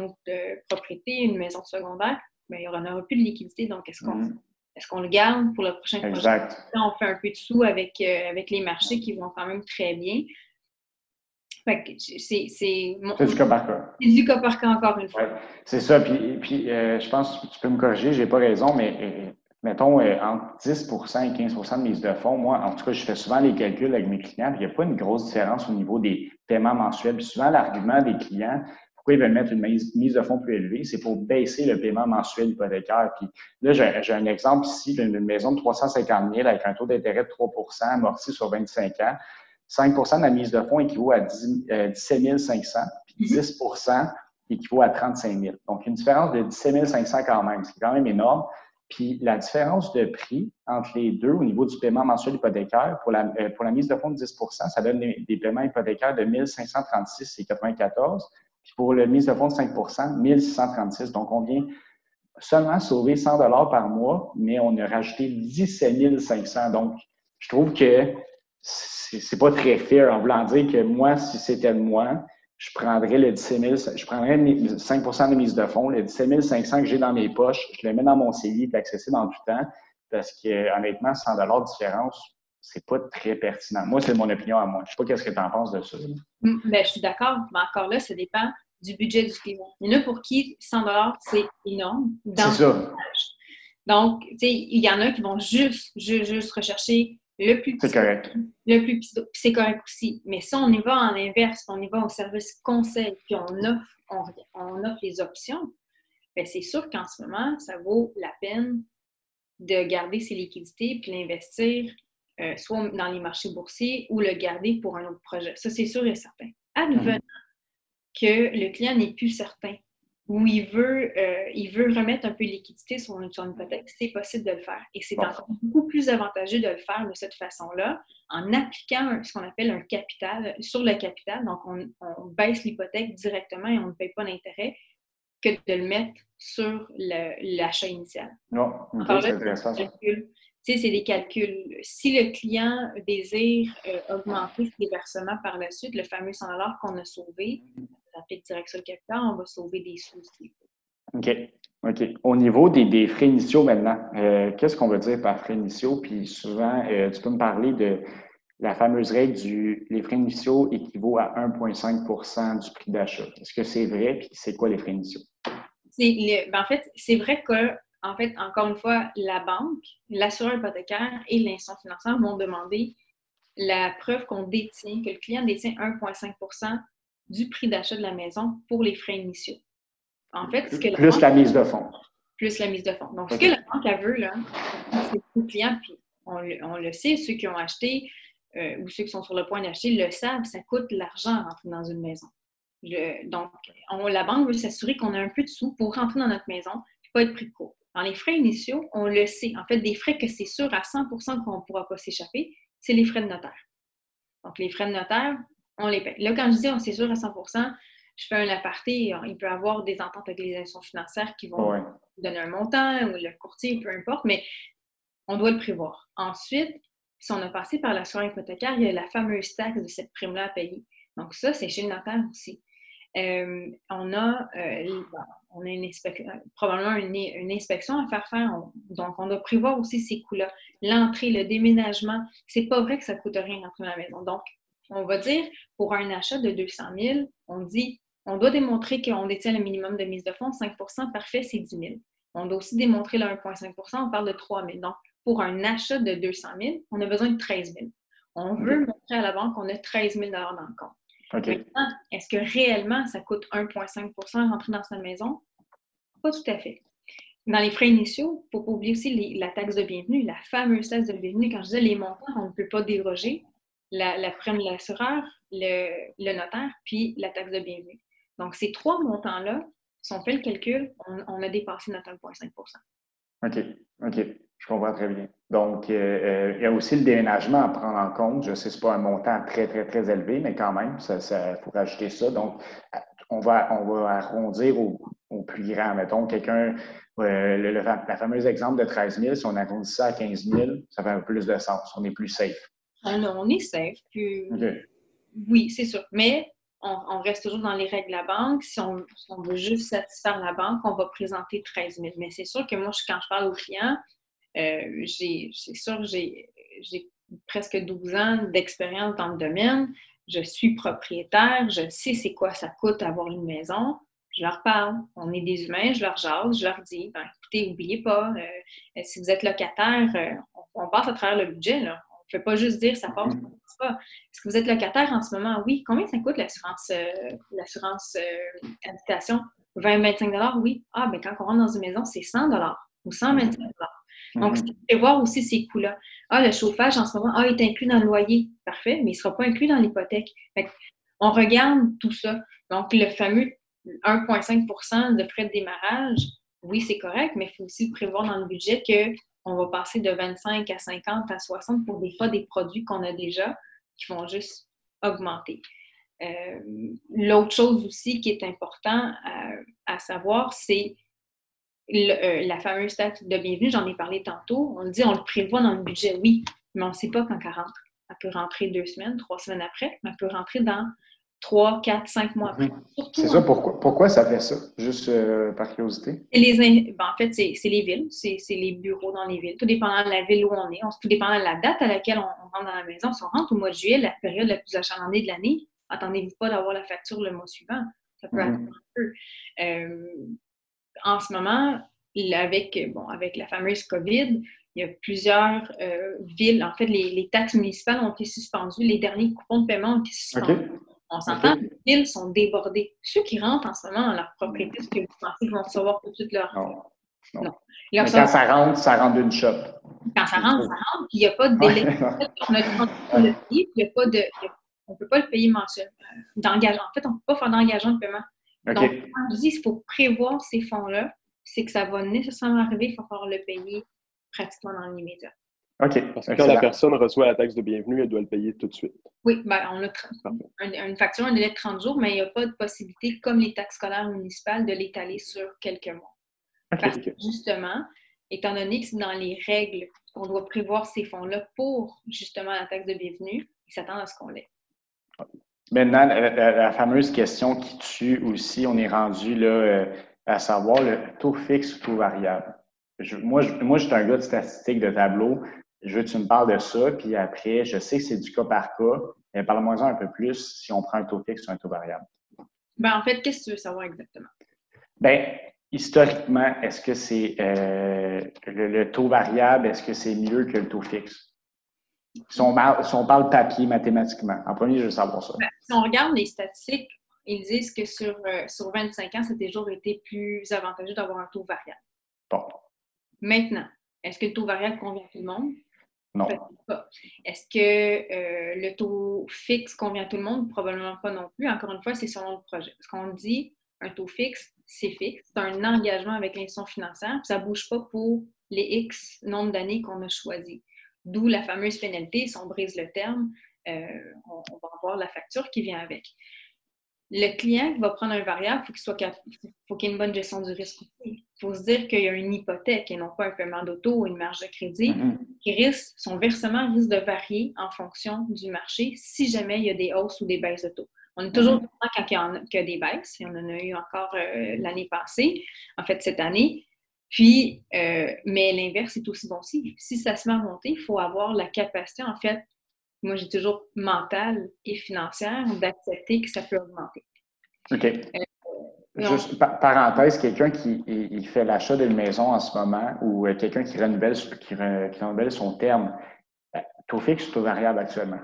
B: autre, euh, propriété, une maison secondaire, bien, il n'y aura plus de liquidité. Donc, est-ce qu'on mm. est qu'on le garde pour le prochain
C: exact. projet?
B: on fait un peu de sous avec, euh, avec les marchés qui vont quand même très bien. C'est
C: du cas par cas.
B: C'est du cas par cas, encore une fois.
C: c'est ça. Puis, puis euh, je pense que tu peux me corriger, je n'ai pas raison, mais mettons, euh, entre 10% et 15% de mise de fonds, moi, en tout cas, je fais souvent les calculs avec mes clients, puis il n'y a pas une grosse différence au niveau des paiements mensuels. Puis souvent, l'argument des clients, pourquoi ils veulent mettre une mise, de fonds plus élevée, c'est pour baisser le paiement mensuel hypothécaire. Puis là, j'ai un exemple ici d'une maison de 350 000 avec un taux d'intérêt de 3% amorti sur 25 ans. 5% de la mise de fonds équivaut à 17 500, puis 10% équivaut à 35 000. Donc, une différence de 17 500 quand même, c'est quand même énorme. Puis la différence de prix entre les deux au niveau du paiement mensuel hypothécaire, pour la, euh, pour la mise de fonds de 10% ça donne des, paiements hypothécaires de 1536,94. Puis pour la mise de fonds de 5% 1636. Donc, on vient seulement sauver 100 par mois, mais on a rajouté 17 500. Donc, je trouve que c'est pas très fair en voulant dire que moi, si c'était moi, je prendrais le 17 000, je prendrais 5% de mise de fonds, le 17 500 que j'ai dans mes poches, je le mets dans mon et accessible dans tout le temps, parce que honnêtement, 100 de différence, c'est pas très pertinent. Moi, c'est mon opinion à moi. Je sais pas qu'est-ce que tu en penses de ça.
B: Mm, ben, je suis d'accord, mais encore là, ça dépend du budget du client. Il y en a pour qui 100 c'est énorme.
C: C'est ça.
B: Donc, tu sais, il y en a qui vont juste, juste, juste rechercher le plus
C: C'est correct.
B: Le plus c'est correct aussi. Mais si on y va en inverse, on y va au service conseil, puis on offre, on, offre les options, bien, c'est sûr qu'en ce moment, ça vaut la peine de garder ses liquidités puis l'investir euh, soit dans les marchés boursiers ou le garder pour un autre projet. Ça, c'est sûr et certain. Advenant mm-hmm. que le client n'est plus certain où il veut, euh, il veut remettre un peu de liquidité sur une, sur hypothèque, c'est possible de le faire. Et c'est encore beaucoup plus avantageux de le faire de cette façon-là, en appliquant ce qu'on appelle un capital sur le capital. Donc, on, baisse l'hypothèque directement et on ne paye pas d'intérêt que de le mettre sur l'achat initial.
C: Non, c'est intéressant.
B: C'est des calculs. Si le client désire euh, augmenter ses versements par la suite, le fameux 100 qu'on a sauvé, direct sur le capital, on va sauver des sous.
C: OK. OK. Au niveau des, frais initiaux maintenant, euh, qu'est-ce qu'on veut dire par frais initiaux? Puis souvent, euh, tu peux me parler de la fameuse règle du les frais initiaux équivaut à 1,5% du prix d'achat. Est-ce que c'est vrai? Puis c'est quoi les frais initiaux?
B: Ben, en fait, c'est vrai que, en fait, encore une fois, la banque, l'assureur hypothécaire et l'institution financière vont demander la preuve qu'on détient, que le client détient 1,5% du prix d'achat de la maison pour les frais initiaux. En fait, ce que
C: la plus la mise de fonds.
B: Plus la mise de fonds. Donc, ce que la banque a veut, là, c'est le client, puis on, le sait, ceux qui ont acheté euh, ou ceux qui sont sur le point d'acheter le savent, ça coûte l'argent rentrer dans une maison. donc, la banque veut s'assurer qu'on a un peu de sous pour rentrer dans notre maison et pas être pris de court. Dans les frais initiaux, on le sait. En fait, des frais que c'est sûr à 100% qu'on ne pourra pas s'échapper, c'est les frais de notaire. Donc, les frais de notaire, on les paye. Là, quand je dis on c'est sûr à 100% je fais un aparté, il peut y avoir des ententes avec les institutions financières qui vont donner un montant ou le courtier, peu importe, mais on doit le prévoir. Ensuite, si on a passé par l'assurance hypothécaire, il y a la fameuse taxe de cette prime-là à payer. Donc, ça, c'est chez le notaire aussi. Euh, on a, euh, on a une probablement une, inspection à faire faire. donc, on doit prévoir aussi ces coûts-là. L'entrée, le déménagement, c'est pas vrai que ça coûte rien d'entrer dans la maison. Donc, on va dire, pour un achat de 200 000, on dit, on doit démontrer qu'on détient le minimum de mise de fonds, 5% parfait, c'est 10 000. On doit aussi démontrer le 1,5% on parle de 3 000. Donc, pour un achat de 200 000, on a besoin de 13 000. On veut montrer à la banque qu'on a 13 000 dans le compte. Est-ce que réellement ça coûte 1,5% rentrer dans sa maison? Pas tout à fait. Dans les frais initiaux, il ne faut pas oublier aussi la taxe de bienvenue, la fameuse taxe de bienvenue. Quand je disais les montants, on ne peut pas déroger la, la prime de l'assureur, le, le, notaire, puis la taxe de bienvenue. Donc, ces trois montants-là, si on fait le calcul, on, a dépassé notre 1,5
C: OK, OK. Je comprends très bien. Donc, euh, euh, il y a aussi le déménagement à prendre en compte. Je sais que ce n'est pas un montant très, très, très élevé, mais quand même, il ça, faut rajouter ça. Donc, on va, on va arrondir au, plus grand. Mettons, quelqu'un, euh, le, la fameuse exemple de 13 000, si on arrondit ça à 15 000, ça fait un peu plus de sens. On est plus safe.
B: Ah on est safe. Oui, c'est sûr. Mais on, reste toujours dans les règles de la banque. Si on, veut juste satisfaire la banque, on va présenter 13 000. Mais c'est sûr que moi, quand je parle aux clients, euh, c'est sûr j'ai presque 12 ans d'expérience dans le domaine. Je suis propriétaire, je sais c'est quoi ça coûte avoir une maison. Je leur parle. On est des humains, je leur jase, je leur dis ben, écoutez, n'oubliez pas, euh, si vous êtes locataire, euh, on, passe à travers le budget. Là. On ne peut pas juste dire ça passe, ça pas. Est-ce que vous êtes locataire en ce moment? Oui. Combien ça coûte l'assurance l'assurance habitation? 20-25 Oui. Ah, ben quand on rentre dans une maison, c'est 100 ou 125 donc, c'est prévoir aussi ces coûts-là. Ah, le chauffage en ce moment, ah, il est inclus dans le loyer. Parfait, mais il ne sera pas inclus dans l'hypothèque. On regarde tout ça. Donc, le fameux 1,5% de frais de démarrage, oui, c'est correct, mais il faut aussi prévoir dans le budget qu'on va passer de 25 à 50 à 60 pour des fois des produits qu'on a déjà qui vont juste augmenter. Euh, l'autre chose aussi qui est important à savoir, c'est euh, la fameuse taxe de bienvenue, j'en ai parlé tantôt, on dit on le prévoit dans le budget, oui, mais on ne sait pas quand elle rentre. Elle peut rentrer deux semaines, trois semaines après, mais elle peut rentrer dans trois, quatre, cinq mois après.
C: C'est ça, pourquoi, pourquoi ça fait ça? Juste euh, par curiosité.
B: Les, ben, en fait, c'est les villes, c'est les bureaux dans les villes. Tout dépendant de la ville où on est, tout dépendant de la date à laquelle on, rentre dans la maison. Si on rentre au mois de juillet, la période la plus achalandée de l'année, attendez-vous pas d'avoir la facture le mois suivant. Ça peut mm-hmm. attendre un peu. Euh, en ce moment, avec, bon, avec la fameuse COVID, il y a plusieurs euh, villes, en fait, les, taxes municipales ont été suspendues, les derniers coupons de paiement ont été suspendus. On s'entend, les villes sont débordées. Ceux qui rentrent en ce moment dans leur propriété, est-ce que vous pensez qu'ils vont recevoir tout de suite leur...
C: Non. non. quand ça rentre, ça rentre d'une shop.
B: Quand ça rentre, ça rentre, puis il n'y a pas de délai. on a le il n'y a pas de... On ne peut pas le payer mensuel. En fait, on ne peut pas faire d'engagement de paiement donc, quand je dis qu'il faut prévoir ces fonds-là, c'est que ça va nécessairement arriver, il va falloir le payer pratiquement dans l'immédiat.
C: OK.
A: Parce que quand la personne reçoit la taxe de bienvenue, elle doit le payer tout de suite.
B: Oui, ben, on a une facture, un délai de 30 jours, mais il n'y a pas de possibilité, comme les taxes scolaires municipales, de l'étaler sur quelques mois. Parce que justement, étant donné que c'est dans les règles qu'on doit prévoir ces fonds-là pour justement la taxe de bienvenue, ils s'attendent à ce qu'on l'ait.
C: Maintenant, la, fameuse question qui tue aussi, on est rendu là, euh, à savoir le taux fixe ou taux variable. moi, je, moi, je suis un gars de statistiques de tableau. Je veux que tu me parles de ça, puis après, je sais que c'est du cas par cas, mais parle-moi un peu plus si on prend un taux fixe ou un taux variable.
B: Ben, en fait, qu'est-ce que tu veux savoir exactement?
C: Bien, historiquement, est-ce que c'est euh, le, taux variable, est-ce que c'est mieux que le taux fixe? Si on, parle papier mathématiquement, en premier, je veux savoir ça.
B: Ben, si on regarde les statistiques, ils disent que sur, euh, sur 25 ans, ça a toujours été plus avantageux d'avoir un taux variable.
C: Bon.
B: Maintenant, est-ce que le taux variable convient à tout le monde?
C: Non.
B: Est-ce que euh, le taux fixe convient à tout le monde? Probablement pas non plus. Encore une fois, c'est selon le projet. Parce qu'on dit un taux fixe, c'est fixe. C'est un engagement avec l'institution financière. Ça ne bouge pas pour les X nombre d'années qu'on a choisi. D'où la fameuse pénalité. Si on brise le terme, euh, on, va avoir la facture qui vient avec. Le client qui va prendre un variable, il faut qu'il faut qu'il ait une bonne gestion du risque Il faut se dire qu'il y a une hypothèque et non pas un paiement d'auto ou une marge de crédit. Mm-hmm. qui risque, son versement risque de varier en fonction du marché si jamais il y a des hausses ou des baisses de taux. On est toujours mm quand il y, a, des baisses, et on en a eu encore euh, l'année passée, en fait cette année. Puis, euh, mais l'inverse est aussi bon aussi. Si ça se met à monter, il faut avoir la capacité, en fait, moi j'ai toujours mentale et financière, d'accepter que ça peut augmenter.
C: OK. Euh, Juste parenthèse, quelqu'un qui il fait l'achat d'une maison en ce moment ou euh, quelqu'un qui renouvelle, qui, renouvelle son terme, taux fixe ou taux variable actuellement?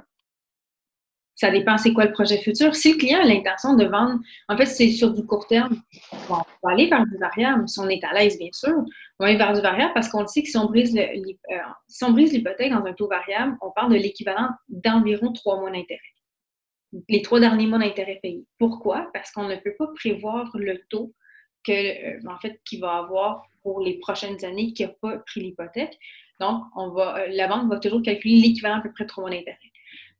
B: Ça dépend c'est quoi le projet futur. Si le client a l'intention de vendre, en fait, c'est sur du court terme, on va aller vers du variable. Si on est à l'aise, bien sûr, on va aller vers du variable parce qu'on sait que si on brise euh, l'hypothèque dans un taux variable, on parle de l'équivalent d'environ trois mois d'intérêt. Les trois derniers mois d'intérêt payés. Pourquoi? Parce qu'on ne peut pas prévoir le taux euh, fait, qu'il va avoir pour les prochaines années qui n'a pas pris l'hypothèque. Donc, euh, la banque va toujours calculer l'équivalent à peu près trois mois d'intérêt.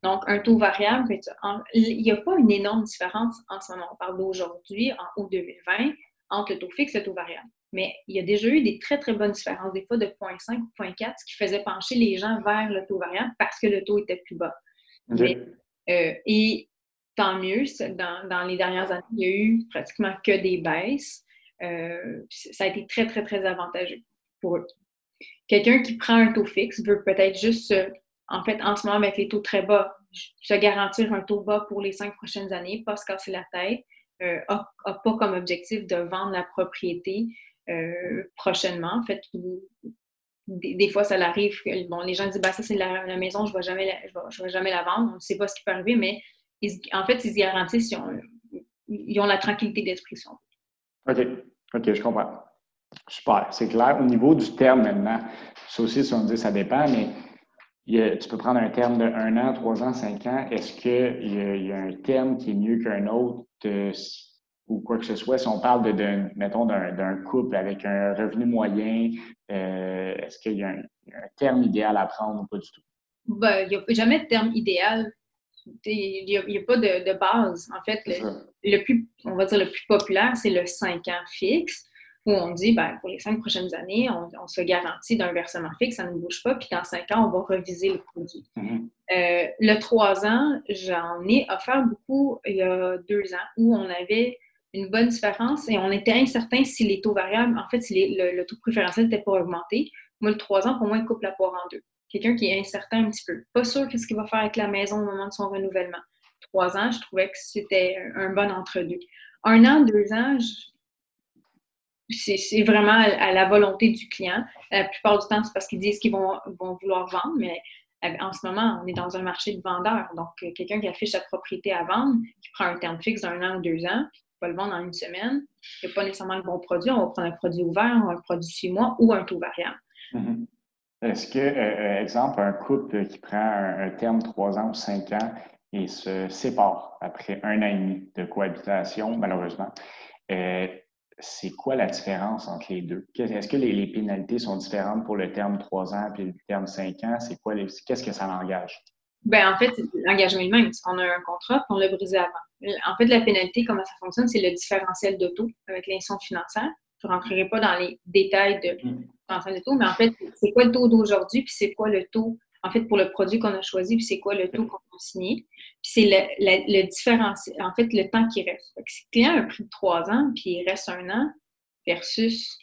B: Donc, un taux variable, il n'y a pas une énorme différence en ce moment. On parle d'aujourd'hui, en août 2020, entre le taux fixe et le taux variable. Mais il y a déjà eu des très, très bonnes différences, des fois de 0,5 ou 0,4, ce qui faisait pencher les gens vers le taux variable parce que le taux était plus bas. Euh, et tant mieux, dans, dans, les dernières années, il y a eu pratiquement que des baisses. Euh, ça a été très, très, très avantageux pour eux. Quelqu'un qui prend un taux fixe veut peut-être juste en fait, en ce moment, avec les taux très bas, se garantir un taux bas pour les cinq prochaines années, pas se casser la tête, n'a euh, pas comme objectif de vendre la propriété euh, prochainement. En fait, des, fois, ça arrive bon, les gens disent bah, ça, c'est la, maison, je ne vais, jamais la, je vais, jamais la vendre. On ne sait pas ce qui peut arriver, mais en fait, ils se garantissent, ils ont, la tranquillité d'esprit.
C: OK. OK, je comprends. Super, c'est clair. Au niveau du terme maintenant, ça aussi, si on dit ça dépend, mais tu peux prendre un terme de un an, trois ans, cinq ans. Est-ce qu'il y, a un terme qui est mieux qu'un autre ou quoi que ce soit? Si on parle de, mettons, d'un couple avec un revenu moyen, euh, est-ce qu'il y a un, terme idéal à prendre ou pas du tout?
B: Ben, il n'y a jamais de terme idéal. Il n'y a, pas de, base. En fait, le, plus, on va dire le plus populaire, c'est le cinq ans fixe où on dit, ben, pour les cinq prochaines années, on, se garantit d'un versement fixe, ça ne bouge pas, puis dans cinq ans, on va reviser le produit. Mm-hmm. Euh, le trois ans, j'en ai offert beaucoup il y a deux ans, où on avait une bonne différence et on était incertain si les taux variables, en fait, si le, taux préférentiel n'était pas augmenté. Moi, le trois ans, pour moi, il coupe la poire en deux. Quelqu'un qui est incertain un petit peu, pas sûr qu'est-ce qu'il va faire avec la maison au moment de son renouvellement. Trois ans, je trouvais que c'était un bon entre-deux. Un an, deux ans, c'est vraiment à, la volonté du client. La plupart du temps, c'est parce qu'ils disent qu'ils vont, vouloir vendre, mais euh, en ce moment, on est dans un marché de vendeurs. Donc, euh, quelqu'un qui affiche sa propriété à vendre, qui prend un terme fixe d'un an ou deux ans, qui va le vendre en une semaine, il n'y a pas nécessairement le bon produit. On va prendre un produit ouvert, un produit six mois ou un taux variable.
C: Mm-hmm. Est-ce que, euh, exemple, un couple qui prend un, terme trois ans ou cinq ans et se sépare après un an et demi de cohabitation, malheureusement, c'est quoi la différence entre les deux? Est-ce que les, pénalités sont différentes pour le terme 3 ans et le terme 5 ans? C'est quoi qu'est-ce que ça engage?
B: Ben, en fait, l'engagement est le même. On a un contrat on l'a brisé avant. En fait, la pénalité, comment ça fonctionne, c'est le différentiel de taux avec l'institution financière. Je ne rentrerai pas dans les détails de mmh. de taux, mais en fait, c'est quoi le taux d'aujourd'hui puis c'est quoi le taux en fait, pour le produit qu'on a choisi, puis c'est quoi le taux qu'on a signé. Puis c'est le, le, différentiel, en fait, le temps qui reste. si le client a pris trois ans, puis il reste un an, versus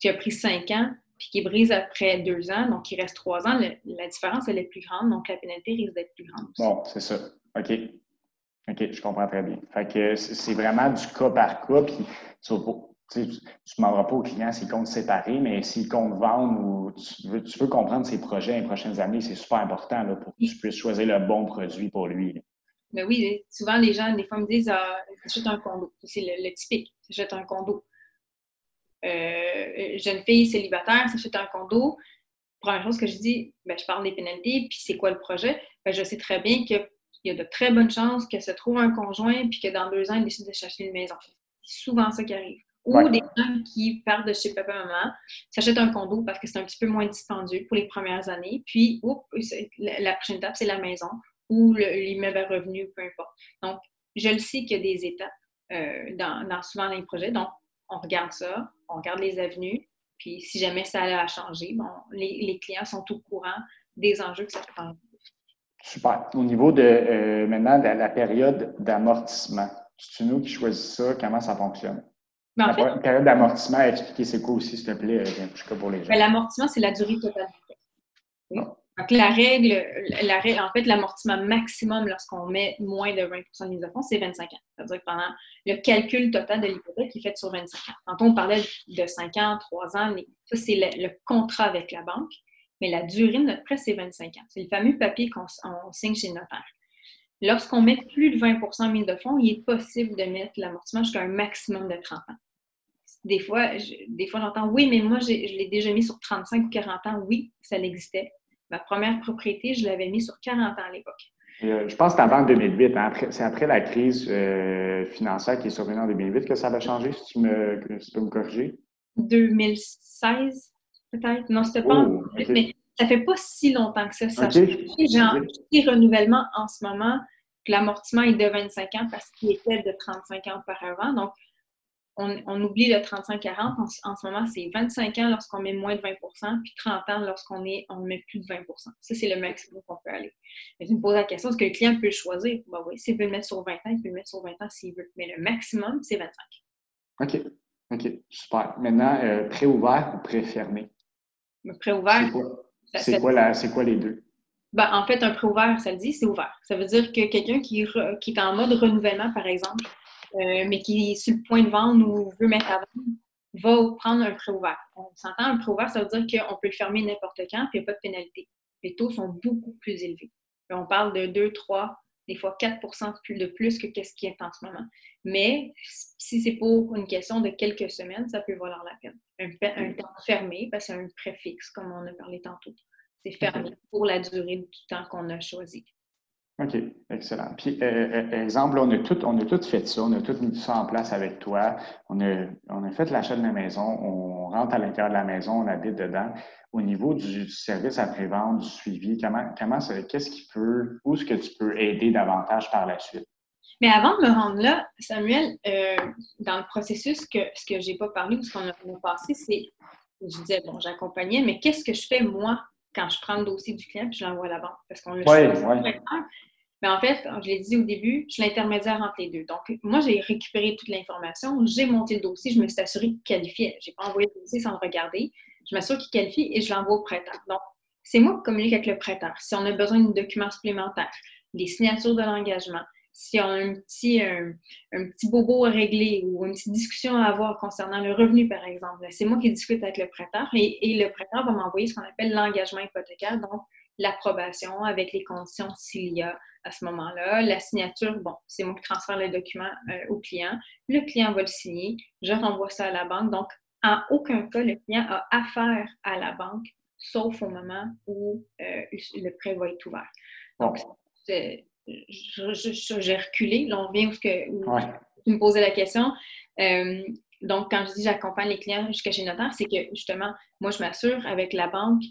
B: qui a pris cinq ans, puis qui brise après deux ans, donc il reste trois ans, la différence, elle est plus grande, donc la pénalité risque d'être plus grande aussi.
C: Bon, c'est ça. OK. OK, je comprends très bien. Fait que c'est vraiment du cas par cas, puis tu ne demanderas pas au client s'il compte séparer, mais s'il compte vendre ou tu veux, comprendre ses projets les prochaines années, c'est super important là, pour que tu puisses choisir le bon produit pour lui.
B: Mais oui, souvent les gens, des fois, me disent ah, un condo. C'est le, typique, j'achète un condo. Euh, jeune fille célibataire, s'achète un condo. Première chose que je dis, ben, je parle des pénalités, puis c'est quoi le projet? Ben, je sais très bien qu'il y a de très bonnes chances qu'elle se trouve un conjoint, puis que dans deux ans, il décide de chercher une maison. C'est souvent ça qui arrive. Ou des gens qui partent de chez papa-maman, s'achètent un condo parce que c'est un petit peu moins dispendieux pour les premières années. Puis, la prochaine étape, c'est la maison ou l'immeuble à revenu, peu importe. Donc, je le sais qu'il y a des étapes euh, dans, souvent les projets. Donc, on regarde ça, on regarde les avenues. Puis, si jamais ça a changé, bon, les, clients sont au courant des enjeux que ça prend.
C: Super. Au niveau de euh, maintenant de la période d'amortissement, c'est nous qui choisissons ça, comment ça fonctionne? La période d'amortissement, expliquer c'est quoi aussi, s'il te plaît, euh, pour les gens.
B: Ben, l'amortissement, c'est la durée totale Donc, la règle, la règle, en fait, l'amortissement maximum lorsqu'on met moins de 20% de mise à fond, c'est 25 ans. C'est-à-dire que pendant le calcul total de l'hypothèque est fait sur 25 ans. Quand on parlait de 5 ans, 3 ans, ça, c'est le, contrat avec la banque. mais la durée de notre prêt, c'est 25 ans. C'est le fameux papier qu'on signe chez le notaire. Lorsqu'on met plus de 20% mis de fonds, il est possible de mettre l'amortissement jusqu'à un maximum de 30 ans. Des fois, des fois j'entends oui, mais moi, je l'ai déjà mis sur 35 ou 40 ans. Oui, ça l'existait. Ma première propriété, je l'avais mis sur 40 ans à l'époque.
C: Euh, je pense que c'est avant 2008. Hein. C'est après la crise euh, financière qui est survenue en 2008 que ça a changé, si tu, me, peux me corriger?
B: 2016, peut-être? Non, c'était pas oh, mais ça fait pas si longtemps que ça. Ça okay. J'ai un petit renouvellement en ce moment, l'amortissement est de 25 ans parce qu'il était de 35 ans auparavant. Donc, on, oublie le 35-40. En, ce moment, c'est 25 ans lorsqu'on met moins de 20% puis 30 ans lorsqu'on on met plus de 20% Ça, c'est le maximum qu'on peut aller. Mais tu me poses la question, est-ce que le client peut choisir? Ben oui, s'il veut le mettre sur 20 ans, il peut le mettre sur 20 ans s'il veut. Mais le maximum, c'est 25.
C: OK. OK. Super. Maintenant, euh, pré-ouvert ou pré-fermé?
B: Pré-ouvert.
C: C'est quoi, quoi, les deux?
B: Ben, en fait, un pré-ouvert, ça le dit, c'est ouvert. Ça veut dire que quelqu'un qui, qui est en mode renouvellement, par exemple, euh, mais qui est sur le point de vendre ou veut mettre à vendre, va prendre un prêt ouvert. On s'entend, un prêt ouvert, ça veut dire qu'on peut le fermer n'importe quand, puis il n'y a pas de pénalité. Les taux sont beaucoup plus élevés. on parle de 2, 3, des fois 4% de plus que ce qui est en ce moment. Mais si c'est pour une question de quelques semaines, ça peut valoir la peine. Un, temps fermé, parce que c'est un préfixe, comme on a parlé tantôt. C'est fermé pour la durée du temps qu'on a choisi.
C: OK, excellent. Puis, euh, euh, exemple, on a, tout, on a tout fait ça, on a tout mis ça en place avec toi. On a, on a fait l'achat de la maison, on rentre à l'intérieur de la maison, on habite dedans. Au niveau du, service après-vente, du suivi, comment, comment qu'est-ce qui peut, où est-ce que tu peux aider davantage par la suite?
B: Mais avant de me rendre là, Samuel, euh, dans le processus, que, ce que je n'ai pas parlé ou ce qu'on a, passé, c'est, je disais, bon, j'accompagnais, mais qu'est-ce que je fais moi quand je prends le dossier du client et je l'envoie à la banque? Parce qu'on le
C: ouais,
B: mais en fait, je l'ai dit au début, je suis l'intermédiaire entre les deux. Donc, moi, j'ai récupéré toute l'information, j'ai monté le dossier, je me suis assurée qu'il qualifiait. Je n'ai pas envoyé le dossier sans le regarder. Je m'assure qu'il qualifie et je l'envoie au prêteur. Donc, c'est moi qui communique avec le prêteur. Si on a besoin de documents supplémentaires, les signatures de l'engagement, si on a un petit, un, petit bobo à régler ou une petite discussion à avoir concernant le revenu, par exemple, c'est moi qui discute avec le prêteur et, et le prêteur va m'envoyer ce qu'on appelle l'engagement hypothécaire, donc l'approbation avec les conditions s'il y a à ce moment-là. La signature, bon, c'est moi qui transfère le document euh, au client. Le client va le signer. Je renvoie ça à la banque. Donc, en aucun cas, le client a affaire à la banque, sauf au moment où euh, le prêt va être ouvert. Donc, j'ai reculé. Là, on revient où, que, tu me posais la question. Euh, donc, quand je dis j'accompagne les clients jusqu'à chez notaire, c'est que justement, moi, je m'assure avec la banque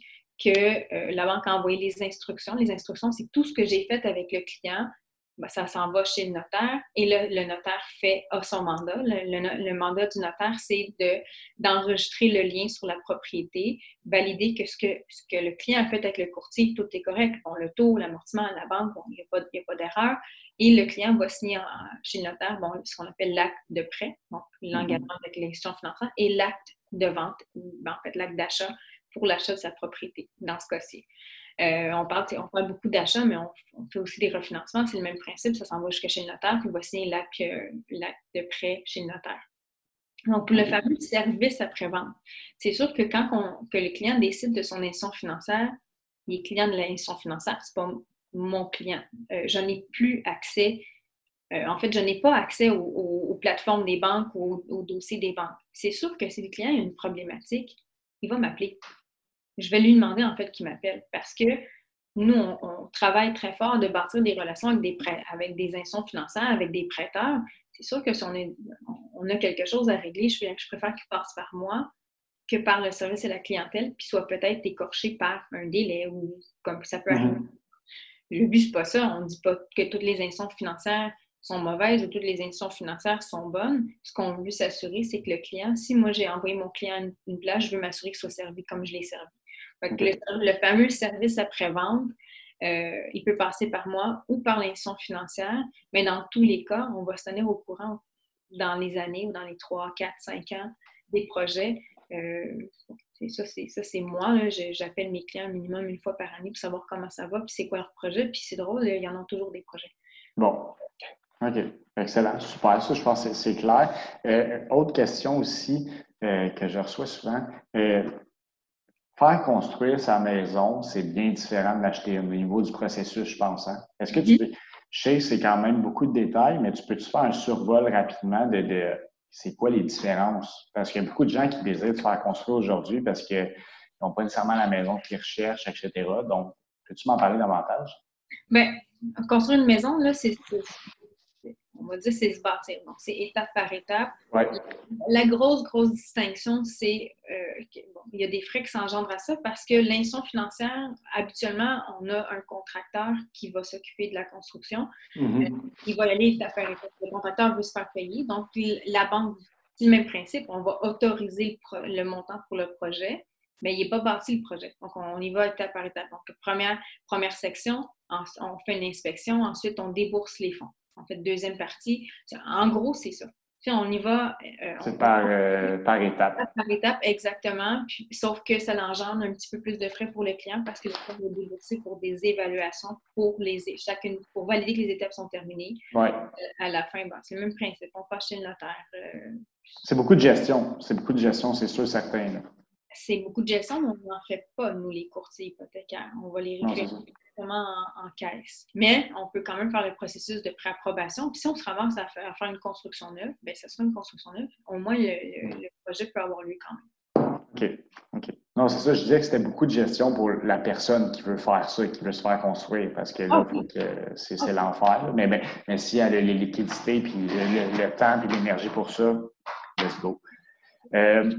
B: que euh, la banque a envoyé les instructions. Les instructions, c'est tout ce que j'ai fait avec le client. Ben, ça s'en va chez le notaire et le, notaire fait a son mandat. Le, mandat du notaire, c'est d'enregistrer le lien sur la propriété, valider que ce, que ce que le client a fait avec le courtier, tout est correct. Bon, le taux, l'amortissement à la banque, il n'y a pas, pas d'erreur. Et le client va signer chez le notaire bon, ce qu'on appelle l'acte de prêt, donc l'engagement mm-hmm. avec l'institution financière, et l'acte de vente, ben, en fait l'acte d'achat pour l'achat de sa propriété, dans ce cas-ci. Euh, on, parle, on parle beaucoup d'achats, mais on, fait aussi des refinancements. C'est le même principe. Ça s'en va jusqu'à chez le notaire, puis il va signer euh, l'acte de prêt chez le notaire. Donc, pour le fameux service après-vente, c'est sûr que quand que le client décide de son institution financière, il est client de l'institution financière, ce n'est pas mon client. Euh, je n'ai plus accès, en fait, je n'ai pas accès aux, plateformes des banques ou aux, aux dossiers des banques. C'est sûr que si le client a une problématique, il va m'appeler je vais lui demander en fait qu'il m'appelle parce que nous, on, travaille très fort de bâtir des relations avec des, prêts, avec des institutions financières, avec des prêteurs. C'est sûr que si on, est, on, a quelque chose à régler, je, je préfère qu'il passe par moi que par le service et la clientèle, puis soit peut-être écorché par un délai ou comme ça peut arriver. Mm-hmm. Le but, c'est pas ça. On ne dit pas que toutes les institutions financières sont mauvaises ou toutes les institutions financières sont bonnes. Ce qu'on veut s'assurer, c'est que le client, si moi j'ai envoyé mon client une, une plage, je veux m'assurer qu'il soit servi comme je l'ai servi le, fameux service après-vente, euh, il peut passer par moi ou par l'institution financière, mais dans tous les cas, on va se tenir au courant dans les années ou dans les 3, 4, 5 ans des projets. Euh, ça, c'est moi. J'appelle mes clients minimum une fois par année pour savoir comment ça va, puis c'est quoi leur projet. Puis c'est drôle, il y en a toujours des projets.
C: Bon. OK. Excellent. Super. Ça, je pense que c'est clair. Euh, autre question aussi que je reçois souvent faire construire sa maison, c'est bien différent de l'acheter au niveau du processus, je pense. Hein? Est-ce que tu. Mm-hmm. Je sais que c'est quand même beaucoup de détails, mais tu peux-tu faire un survol rapidement de, de c'est quoi les différences? Parce qu'il y a beaucoup de gens qui désirent se faire construire aujourd'hui parce qu'ils n'ont pas nécessairement la maison qu'ils recherchent, etc. Donc, peux-tu m'en parler davantage?
B: Bien, construire une maison, là, c'est on va dire, c'est se bâtir. Donc, c'est étape par étape. La grosse, grosse distinction, c'est euh, qu'il y a des frais qui s'engendrent à ça parce que l'institution financière, habituellement, on a un contracteur qui va s'occuper de la construction. Mm-hmm. Euh, il va aller étape par étape. Le contracteur veut se faire payer. Donc, la banque, c'est le même principe. On va autoriser le, montant pour le projet mais il n'est pas bâti le projet. Donc, on y va étape par étape. Donc, première, première section, on fait une inspection, ensuite on débourse les fonds en fait, deuxième partie. En gros, c'est ça. on y va.
C: Euh, c'est par, euh, par étape.
B: Par étape, exactement. sauf que ça engendre un petit peu plus de frais pour le client parce que le client va débourser pour des évaluations pour les chacune pour valider que les étapes sont terminées.
C: Ouais.
B: Euh, à la fin, c'est le même principe. On passe chez le notaire.
C: c'est beaucoup de gestion. C'est beaucoup de gestion, c'est sûr, certain.
B: C'est beaucoup de gestion, mais on n'en fait pas, nous, les courtiers hypothécaires. On va les récupérer en, caisse. Mais on peut quand même faire le processus de préapprobation. Puis si on se avance à faire, une construction neuve, bien, ça sera une construction neuve. Au moins, le, projet peut avoir lieu quand même.
C: OK. OK. Non, c'est ça. Je disais que c'était beaucoup de gestion pour la personne qui veut faire ça, qui veut se faire construire, parce que là, c'est l'enfer. Mais, mais, mais, si elle a les liquidités, puis le, temps, puis l'énergie pour ça, let's go. Euh,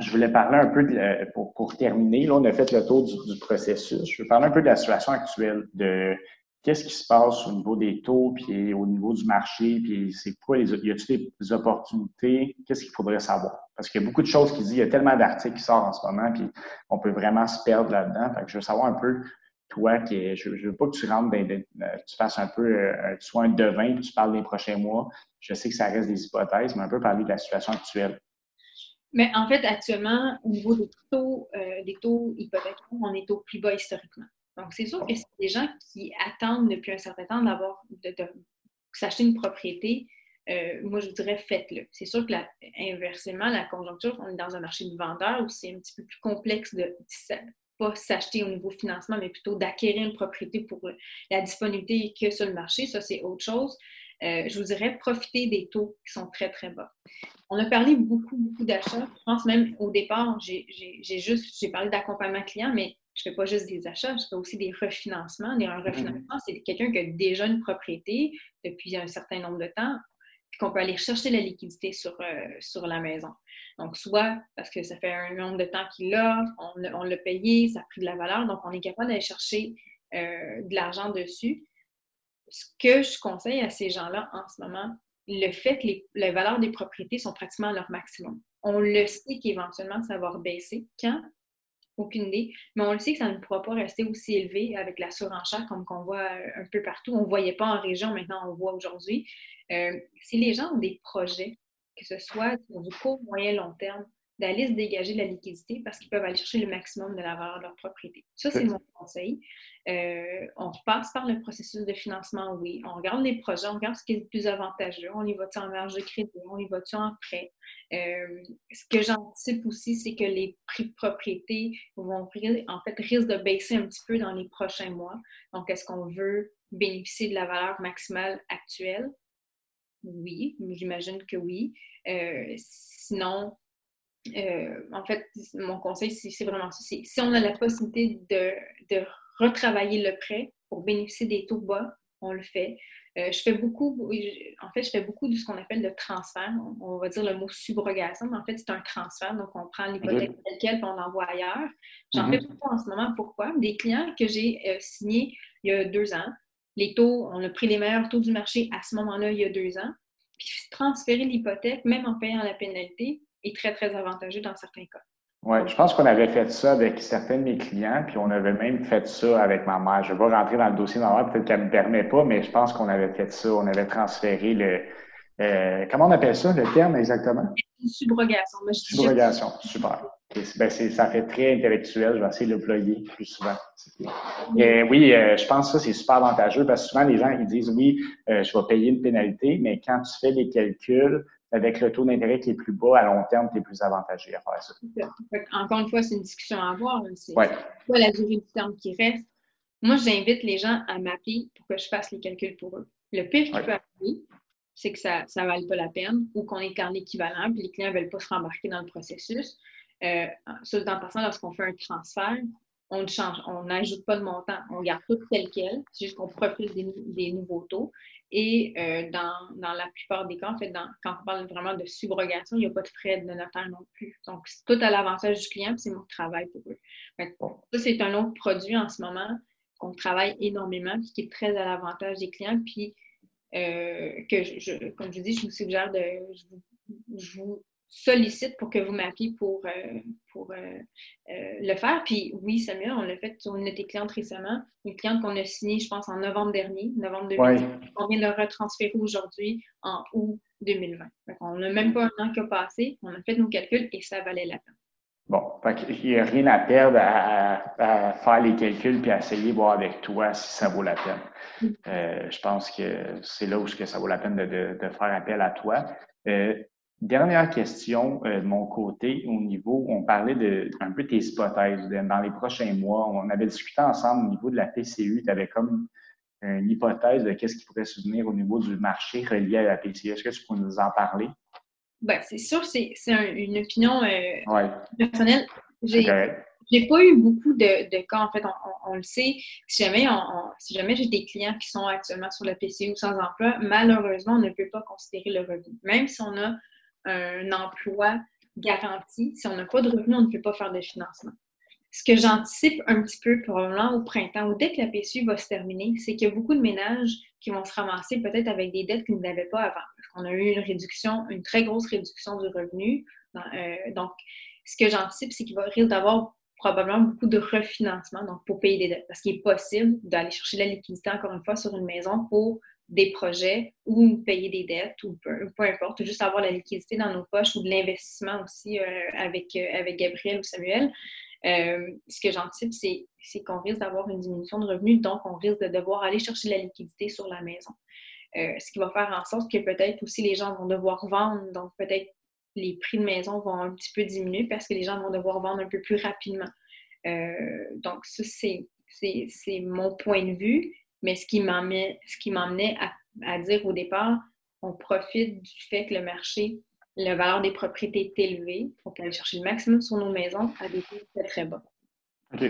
C: je voulais parler un peu, pour, terminer, là, on a fait le tour du, processus. Je veux parler un peu de la situation actuelle, de qu'est-ce qui se passe au niveau des taux, puis au niveau du marché, puis c'est quoi les, y a-t-il des opportunités, qu'est-ce qu'il faudrait savoir? Parce qu'il y a beaucoup de choses qui disent, il y a tellement d'articles qui sortent en ce moment, puis on peut vraiment se perdre là-dedans. Fait que je veux savoir un peu, toi, qui, je, ne veux pas que tu rentres dans, tu fasses un peu, euh, tu sois un devin, puis tu parles des prochains mois. Je sais que ça reste des hypothèses, mais un peu parler de la situation actuelle.
B: Mais en fait, actuellement, au niveau des taux, euh, taux hypothécaires, on est au plus bas historiquement. Donc, c'est sûr que c'est des gens qui attendent depuis un certain temps d'avoir de, s'acheter une propriété. Euh, moi, je dirais faites-le. C'est sûr que inversement, la conjoncture, on est dans un marché de vendeurs où c'est un petit peu plus complexe de pas s'acheter au niveau financement, mais plutôt d'acquérir une propriété pour la disponibilité que sur le marché. Ça, c'est autre chose. Euh, je vous dirais, profiter des taux qui sont très, très bas. On a parlé beaucoup, beaucoup d'achats. Je pense même au départ, j'ai juste, j'ai parlé d'accompagnement client, mais je ne fais pas juste des achats, je fais aussi des refinancements. un mm-hmm. refinancement, c'est quelqu'un qui a déjà une propriété depuis un certain nombre de temps, puis qu'on peut aller chercher la liquidité sur, euh, sur la maison. Donc, soit parce que ça fait un nombre de temps qu'il l'a, on, l'a payé, ça a pris de la valeur, donc on est capable d'aller chercher euh, de l'argent dessus ce que je conseille à ces gens-là en ce moment, le fait que les, valeurs des propriétés sont pratiquement à leur maximum. On le sait qu'éventuellement, ça va baisser. Quand? Aucune idée. Mais on le sait que ça ne pourra pas rester aussi élevé avec la surenchère comme qu'on voit un peu partout. On ne voyait pas en région, maintenant on voit aujourd'hui. Euh, si les gens ont des projets, que ce soit du court, moyen, long terme, d'aller se dégager de la liquidité parce qu'ils peuvent aller chercher le maximum de la valeur de leur propriété. Ça, c'est mon conseil. Euh, on passe par le processus de financement, oui. On regarde les projets, on regarde ce qui est le plus avantageux. On y va-tu en marge de crédit? On y va-tu en prêt? Euh, ce que j'anticipe aussi, c'est que les prix de propriété vont, en fait, risquent de baisser un petit peu dans les prochains mois. Donc, est-ce qu'on veut bénéficier de la valeur maximale actuelle? Oui, j'imagine que oui. Euh, sinon, euh, en fait, mon conseil, c'est vraiment ça. Si on a la possibilité de, retravailler le prêt pour bénéficier des taux bas, on le fait. Euh, je fais beaucoup, en fait, je fais beaucoup de ce qu'on appelle le transfert. On, va dire le mot subrogation, mais en fait, c'est un transfert. Donc, on prend l'hypothèque telle quelle et on l'envoie ailleurs. J'en mm-hmm. fais beaucoup en ce moment. Pourquoi? Des clients que j'ai euh, signés il y a deux ans. Les taux, on a pris les meilleurs taux du marché à ce moment-là, il y a deux ans. Puis transférer l'hypothèque, même en payant la pénalité, est très, très avantageux dans certains cas.
C: Oui, je pense qu'on avait fait ça avec certains de mes clients, puis on avait même fait ça avec ma mère. Je ne vais pas rentrer dans le dossier de ma mère, peut-être qu'elle ne me permet pas, mais je pense qu'on avait fait ça. On avait transféré le. Euh, comment on appelle ça, le terme exactement?
B: Subrogation.
C: Subrogation, super. Ben ça fait très intellectuel. Je vais essayer de le ployer plus souvent. Et oui, euh, je pense que ça, c'est super avantageux parce que souvent, les gens ils disent oui, euh, je vais payer une pénalité, mais quand tu fais les calculs, avec le taux d'intérêt qui est plus bas, à long terme, tu es plus avantagé à faire ça.
B: Encore une fois, c'est une discussion à avoir. C'est quoi la durée du terme qui reste? Moi, j'invite les gens à m'appeler pour que je fasse les calculs pour eux. Le pire qui peut arriver, c'est que ça ne vale pas la peine ou qu'on est en équivalent, puis les clients ne veulent pas se rembarquer dans le processus. Euh, en passant, lorsqu'on fait un transfert, on ne change, on n'ajoute pas de montant, on garde tout tel quel, c'est juste qu'on profite des, nouveaux taux. Et euh, dans, la plupart des cas, en fait, quand on parle vraiment de subrogation, il n'y a pas de frais de notaire non plus. Donc, c'est tout à l'avantage du client, c'est mon travail pour eux. ça, c'est un autre produit en ce moment qu'on travaille énormément, puis qui est très à l'avantage des clients, puis euh, que, je, comme je dis, je vous suggère de, je vous sollicite pour que vous m'appeliez pour, euh, pour euh, euh, le faire. Puis oui, Samuel, on l'a fait sur une de tes clientes récemment, une cliente qu'on a signée, je pense, en novembre dernier, novembre 2020, qu'on vient de retransférer aujourd'hui en août 2020. on n'a même pas un an qui a passé, on a fait nos calculs et ça valait la peine.
C: Bon, il n'y a rien à perdre à, faire les calculs puis à essayer de voir avec toi si ça vaut la peine. Mm. je pense que c'est là où ça vaut la peine de, de, faire appel à toi. Dernière question euh, de mon côté, au niveau, on parlait de un peu tes hypothèses. Dans les prochains mois, on avait discuté ensemble au niveau de la TCU, tu avais comme une hypothèse de qu'est-ce qui pourrait se venir au niveau du marché relié à la PCU. Est-ce que tu pourrais nous en parler?
B: Ben, c'est sûr, c'est une opinion euh, personnelle. J'ai n'ai pas eu beaucoup de, cas, en fait, on, le sait. Si jamais, si jamais j'ai des clients qui sont actuellement sur la PCU sans emploi, malheureusement, on ne peut pas considérer le revenu. Même si on a un emploi garanti. Si on n'a pas de revenus, on ne peut pas faire de financement. Ce que j'anticipe un petit peu probablement au printemps ou dès que la PSU va se terminer, c'est qu'il y a beaucoup de ménages qui vont se ramasser peut-être avec des dettes qu'ils n'avaient pas avant. Parce qu'on a eu une réduction, une très grosse réduction du revenu. Euh, donc, ce que j'anticipe, c'est qu'il va risque d'avoir probablement beaucoup de refinancement donc pour payer des dettes. Parce qu'il est possible d'aller chercher de la liquidité, encore une fois, sur une maison pour des projets ou payer des dettes ou peu, importe, juste avoir la liquidité dans nos poches ou de l'investissement aussi euh, avec, euh, avec Gabriel ou Samuel. Euh, ce que j'anticipe, c'est qu'on risque d'avoir une diminution de revenus, donc on risque de devoir aller chercher la liquidité sur la maison. ce qui va faire en sorte que peut-être aussi les gens vont devoir vendre, donc peut-être les prix de maison vont un petit peu diminuer parce que les gens vont devoir vendre un peu plus rapidement. donc, ça, c'est mon point de vue. Mais ce qui m'emmenait à, à, dire au départ, on profite du fait que le marché, la valeur des propriétés est élevée. On peut aller chercher le maximum sur nos maisons à des prix très, très bas.
C: OK.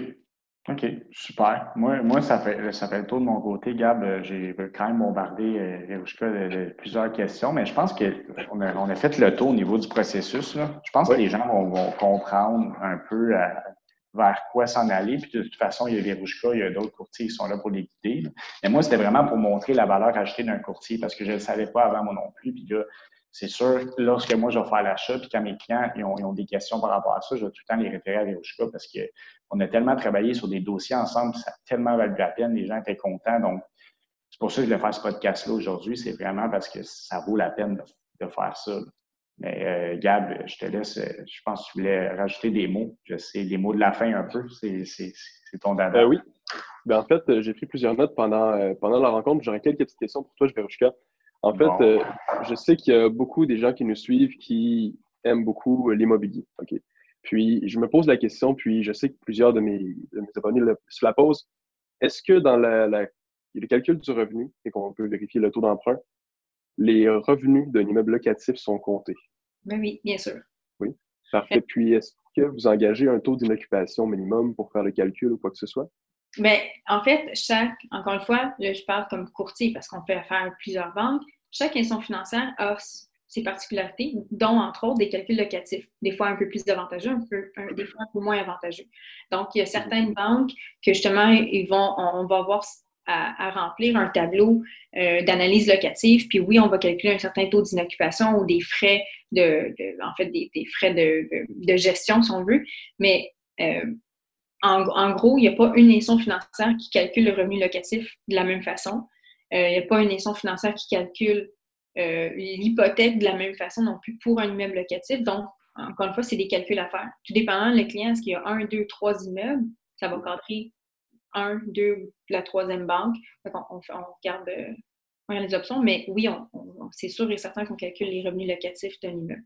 C: OK, super. Moi, moi ça, fait, ça fait le tour de mon côté, Gab. J'ai quand même bombardé euh, de, plusieurs questions, mais je pense qu'on a, on a fait le tour au niveau du processus. Je pense que les gens vont, comprendre un peu euh, vers quoi s'en aller. Puis de toute façon, il y a Verouchka, il y a d'autres courtiers qui sont là pour les guider. Mais moi, c'était vraiment pour montrer la valeur ajoutée d'un courtier parce que je ne le savais pas avant moi non plus. Puis là, c'est sûr, lorsque moi, je vais faire l'achat, puis quand mes clients ils ont, des questions par rapport à ça, je vais tout le temps les référer à Verouchka parce qu'on a tellement travaillé sur des dossiers ensemble, ça a tellement valu la peine, les gens étaient contents. Donc, c'est pour ça que je vais faire ce podcast-là aujourd'hui. C'est vraiment parce que ça vaut la peine de, faire ça. Mais euh, Gab, je te laisse. Euh, je pense que tu voulais rajouter des mots. Je sais, les mots de la fin un peu. C'est ton dada.
A: Euh, oui. Ben, en fait, j'ai pris plusieurs notes pendant, pendant la rencontre. J'aurais quelques petites questions pour toi, Verouchka. En fait, je sais qu'il y a beaucoup des gens qui nous suivent qui aiment beaucoup l'immobilier. OK? Puis, je me pose la question, puis je sais que plusieurs de mes, de mes abonnés se la posent. Est-ce que dans la, le calcul du revenu, et qu'on peut vérifier le taux d'emprunt, les revenus d'un immeuble locatif sont comptés?
B: Ben oui, bien sûr.
A: Oui, parfait. Puis, est-ce que vous engagez un taux d'inoccupation minimum pour faire le calcul ou quoi que ce soit?
B: Bien, en fait, chaque, encore une fois, là, je parle comme courtier parce qu'on fait affaire à plusieurs banques. Chaque institution financière a ses particularités, dont entre autres des calculs locatifs, des fois un peu plus avantageux, un peu, des fois un peu moins avantageux. Donc, il y a certaines banques que justement, ils vont, on va voir à, remplir un tableau euh, d'analyse locative. Puis oui, on va calculer un certain taux d'inoccupation ou des frais de, en fait, des, frais de, gestion, si on veut. Mais euh, en, gros, il n'y a pas une institution financière qui calcule le revenu locatif de la même façon. Euh, il n'y a pas une institution financière qui calcule l'hypothèque de la même façon non plus pour un immeuble locatif. Donc, encore une fois, c'est des calculs à faire. Tout dépendant, le client, est-ce qu'il y a un, deux, trois immeubles, ça va cadrer un, deux, la troisième banque. on, regarde, euh, les options, mais oui, c'est sûr et certain qu'on calcule les revenus locatifs d'un immeuble.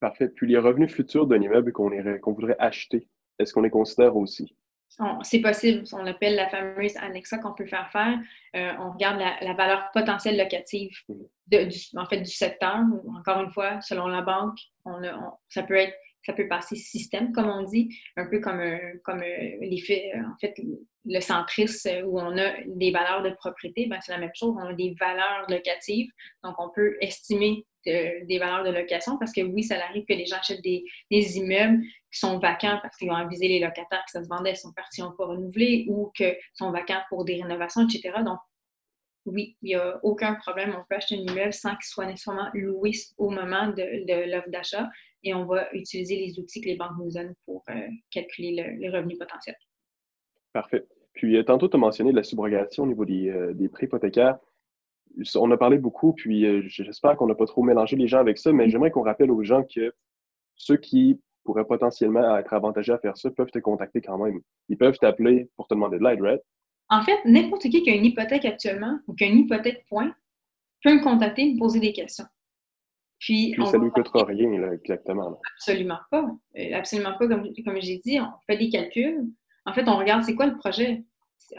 A: Parfait. Puis les revenus futurs d'un immeuble qu'on voudrait acheter, est-ce qu'on les considère aussi?
B: C'est possible. On appelle la fameuse annexa qu'on peut faire faire. Euh, on regarde la, valeur potentielle locative de, du, en fait, du secteur. Encore une fois, selon la banque, on, ça peut être ça peut passer système, comme on dit, un peu comme, comme l'effet, en fait, le centrisme où on a des valeurs de propriété, ben, c'est la même chose, on a des valeurs locatives. Donc, on peut estimer des valeurs de location parce que oui, ça arrive que les gens achètent des, immeubles qui sont vacants parce qu'ils ont avisé les locataires que ça se vendait, ils sont partis, ils n'ont pas renouvelé ou qu'ils sont vacants pour des rénovations, etc. Donc, oui, il n'y a aucun problème. On peut acheter un immeuble sans qu'il soit nécessairement loué au moment de, l'offre d'achat et on va utiliser les outils que les banques nous donnent pour euh, calculer le, les revenus potentiels.
A: Parfait. Puis, euh, tantôt, tu as mentionné la subrogation au niveau des, euh, des prêts hypothécaires on a parlé beaucoup, puis euh, j'espère qu'on n'a pas trop mélangé les gens avec ça, mais j'aimerais qu'on rappelle aux gens que ceux qui pourraient potentiellement être avantagés à faire ça peuvent te contacter quand même. Ils peuvent t'appeler pour te demander de l'aide, right?
B: En fait, n'importe qui qui a une hypothèque actuellement ou qui a une hypothèque point peut me contacter, me poser des questions.
A: Puis, ça ne lui coûtera rien, là, exactement.
B: Absolument pas. Euh, absolument pas. Comme, comme j'ai dit, on fait des calculs. En fait, on regarde c'est quoi le projet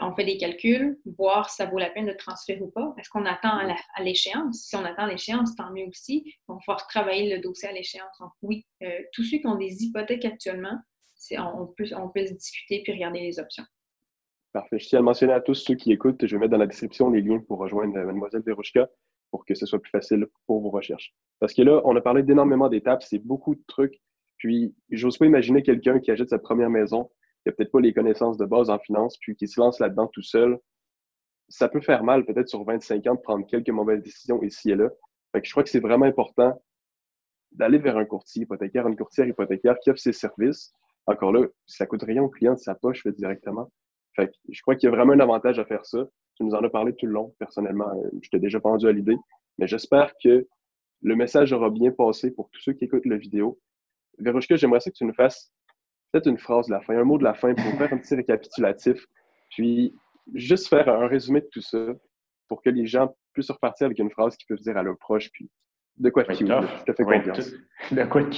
B: on fait des calculs, voir si ça vaut la peine de transférer ou pas. Est-ce qu'on attend à l'échéance? Si on attend à l'échéance, tant mieux aussi. On va pouvoir travailler le dossier à l'échéance. Donc, oui, euh, tous ceux qui ont des hypothèques actuellement, on peut, on peut se discuter puis regarder les options.
A: Parfait. Je tiens à mentionner à tous ceux qui écoutent, je vais mettre dans la description les liens pour rejoindre Mademoiselle Verouchka pour que ce soit plus facile pour vos recherches. Parce que là, on a parlé d'énormément d'étapes, c'est beaucoup de trucs. Puis, j'ose pas imaginer quelqu'un qui achète sa première maison qui n'a peut-être pas les connaissances de base en finance, puis qui se lance là-dedans tout seul, ça peut faire mal peut-être sur 25 ans de prendre quelques mauvaises décisions ici et là. Fait que je crois que c'est vraiment important d'aller vers un courtier hypothécaire, une courtière hypothécaire qui offre ses services. Encore là, ça coûte rien au client de sa poche directement. Fait que je crois qu'il y a vraiment un avantage à faire ça. Tu nous en as parlé tout le long, personnellement. Euh, je t'ai déjà pendu à l'idée. Mais j'espère que le message aura bien passé pour tous ceux qui écoutent la vidéo. Vérouchka, j'aimerais ça que tu nous fasses peut-être une phrase de la fin, un mot de la fin pour faire un petit récapitulatif, puis juste faire un résumé de tout ça pour que les gens puissent repartir avec une phrase qu'ils peuvent dire à leurs proches, puis de quoi de cute, je te fais confiance.
C: De quoi de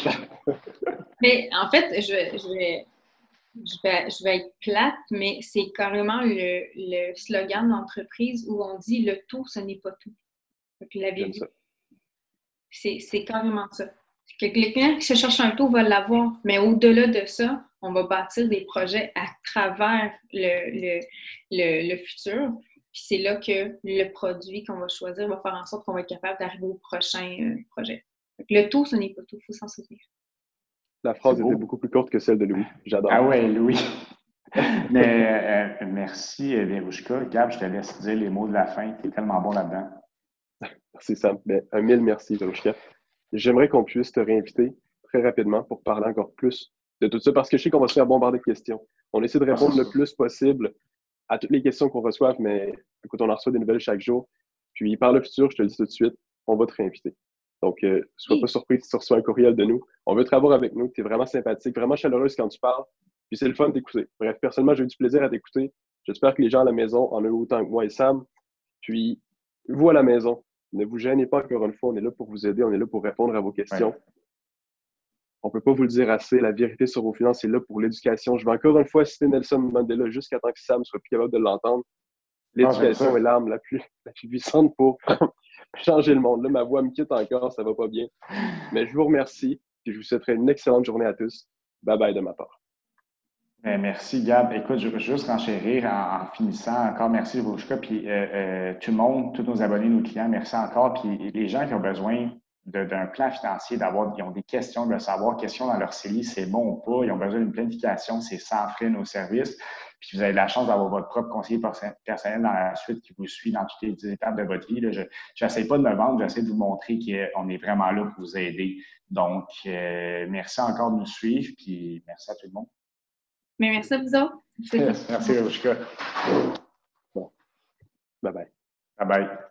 B: Mais en fait, je vais, je vais, je vais, être plate, mais c'est carrément le, le slogan de l'entreprise où on dit le tout, ce n'est pas tout. C'est carrément ça que quelqu'un qui se cherche un taux va l'avoir. Mais au-delà de ça, on va bâtir des projets à travers le, le, futur. Puis c'est là que le produit qu'on va choisir va faire en sorte qu'on va être capable d'arriver au prochain euh, projet. le taux, ce n'est pas tout, il faut s'en souvenir.
A: La phrase était beaucoup plus courte que celle de Louis. J'adore.
C: Ah ouais, Louis. Mais euh, merci, Verouchka. Gab, je te laisse dire les mots de la fin. Tu es tellement bon là-dedans.
A: Merci, Sam. Ben, un mille merci, Verouchka. J'aimerais qu'on puisse te réinviter très rapidement pour parler encore plus de tout ça, parce que je sais qu'on va se faire bombarder de questions. On essaie de répondre le plus possible à toutes les questions qu'on reçoit, mais écoute, on en reçoit des nouvelles chaque jour. Puis par le futur, je te le dis tout de suite, on va te réinviter. Donc, ne euh, sois pas surpris si tu reçois un courriel de nous. On veut travailler avec nous. Tu es vraiment sympathique, vraiment chaleureuse quand tu parles. Puis c'est le fun d'écouter. Bref, personnellement, j'ai eu du plaisir à t'écouter. J'espère que les gens à la maison en ont autant que moi et Sam. Puis, vous à la maison, ne vous gênez pas encore une fois, on est là pour vous aider, on est là pour répondre à vos questions. On ne peut pas vous le dire assez, la vérité sur vos finances est là pour l'éducation. Je vais encore une fois citer Nelson Mandela jusqu'à temps que Sam soit plus capable de l'entendre. L'éducation ah, est l'arme la plus, la plus puissante pour changer le monde. Là, ma voix me quitte encore, ça va pas bien. Mais je vous remercie et je vous souhaiterai une excellente journée à tous. Bye bye de ma part.
C: Ben, merci, Gab. Écoute, je veux juste renchérir en, finissant. Encore merci, Rouchka. Puis euh, euh, tout le monde, tous nos abonnés, nos clients, merci encore. Puis les gens qui ont besoin d'un plan financier, d'avoir, ils ont des questions, de savoir, questions dans leur CELI, c'est bon ou pas? Ils ont besoin d'une planification, c'est sans frais nos services. Puis vous avez la chance d'avoir votre propre conseiller personnel dans la suite qui vous suit dans toutes les étapes de votre vie. Je n'essaie pas de me vendre, j'essaie de vous montrer qu'on est vraiment là pour vous aider. Donc, euh, merci encore de nous suivre, puis merci à tout le monde.
B: Mais merci à vous autres.
C: Merci, Rouchka.
A: Bon. Bye bye.
C: Bye bye.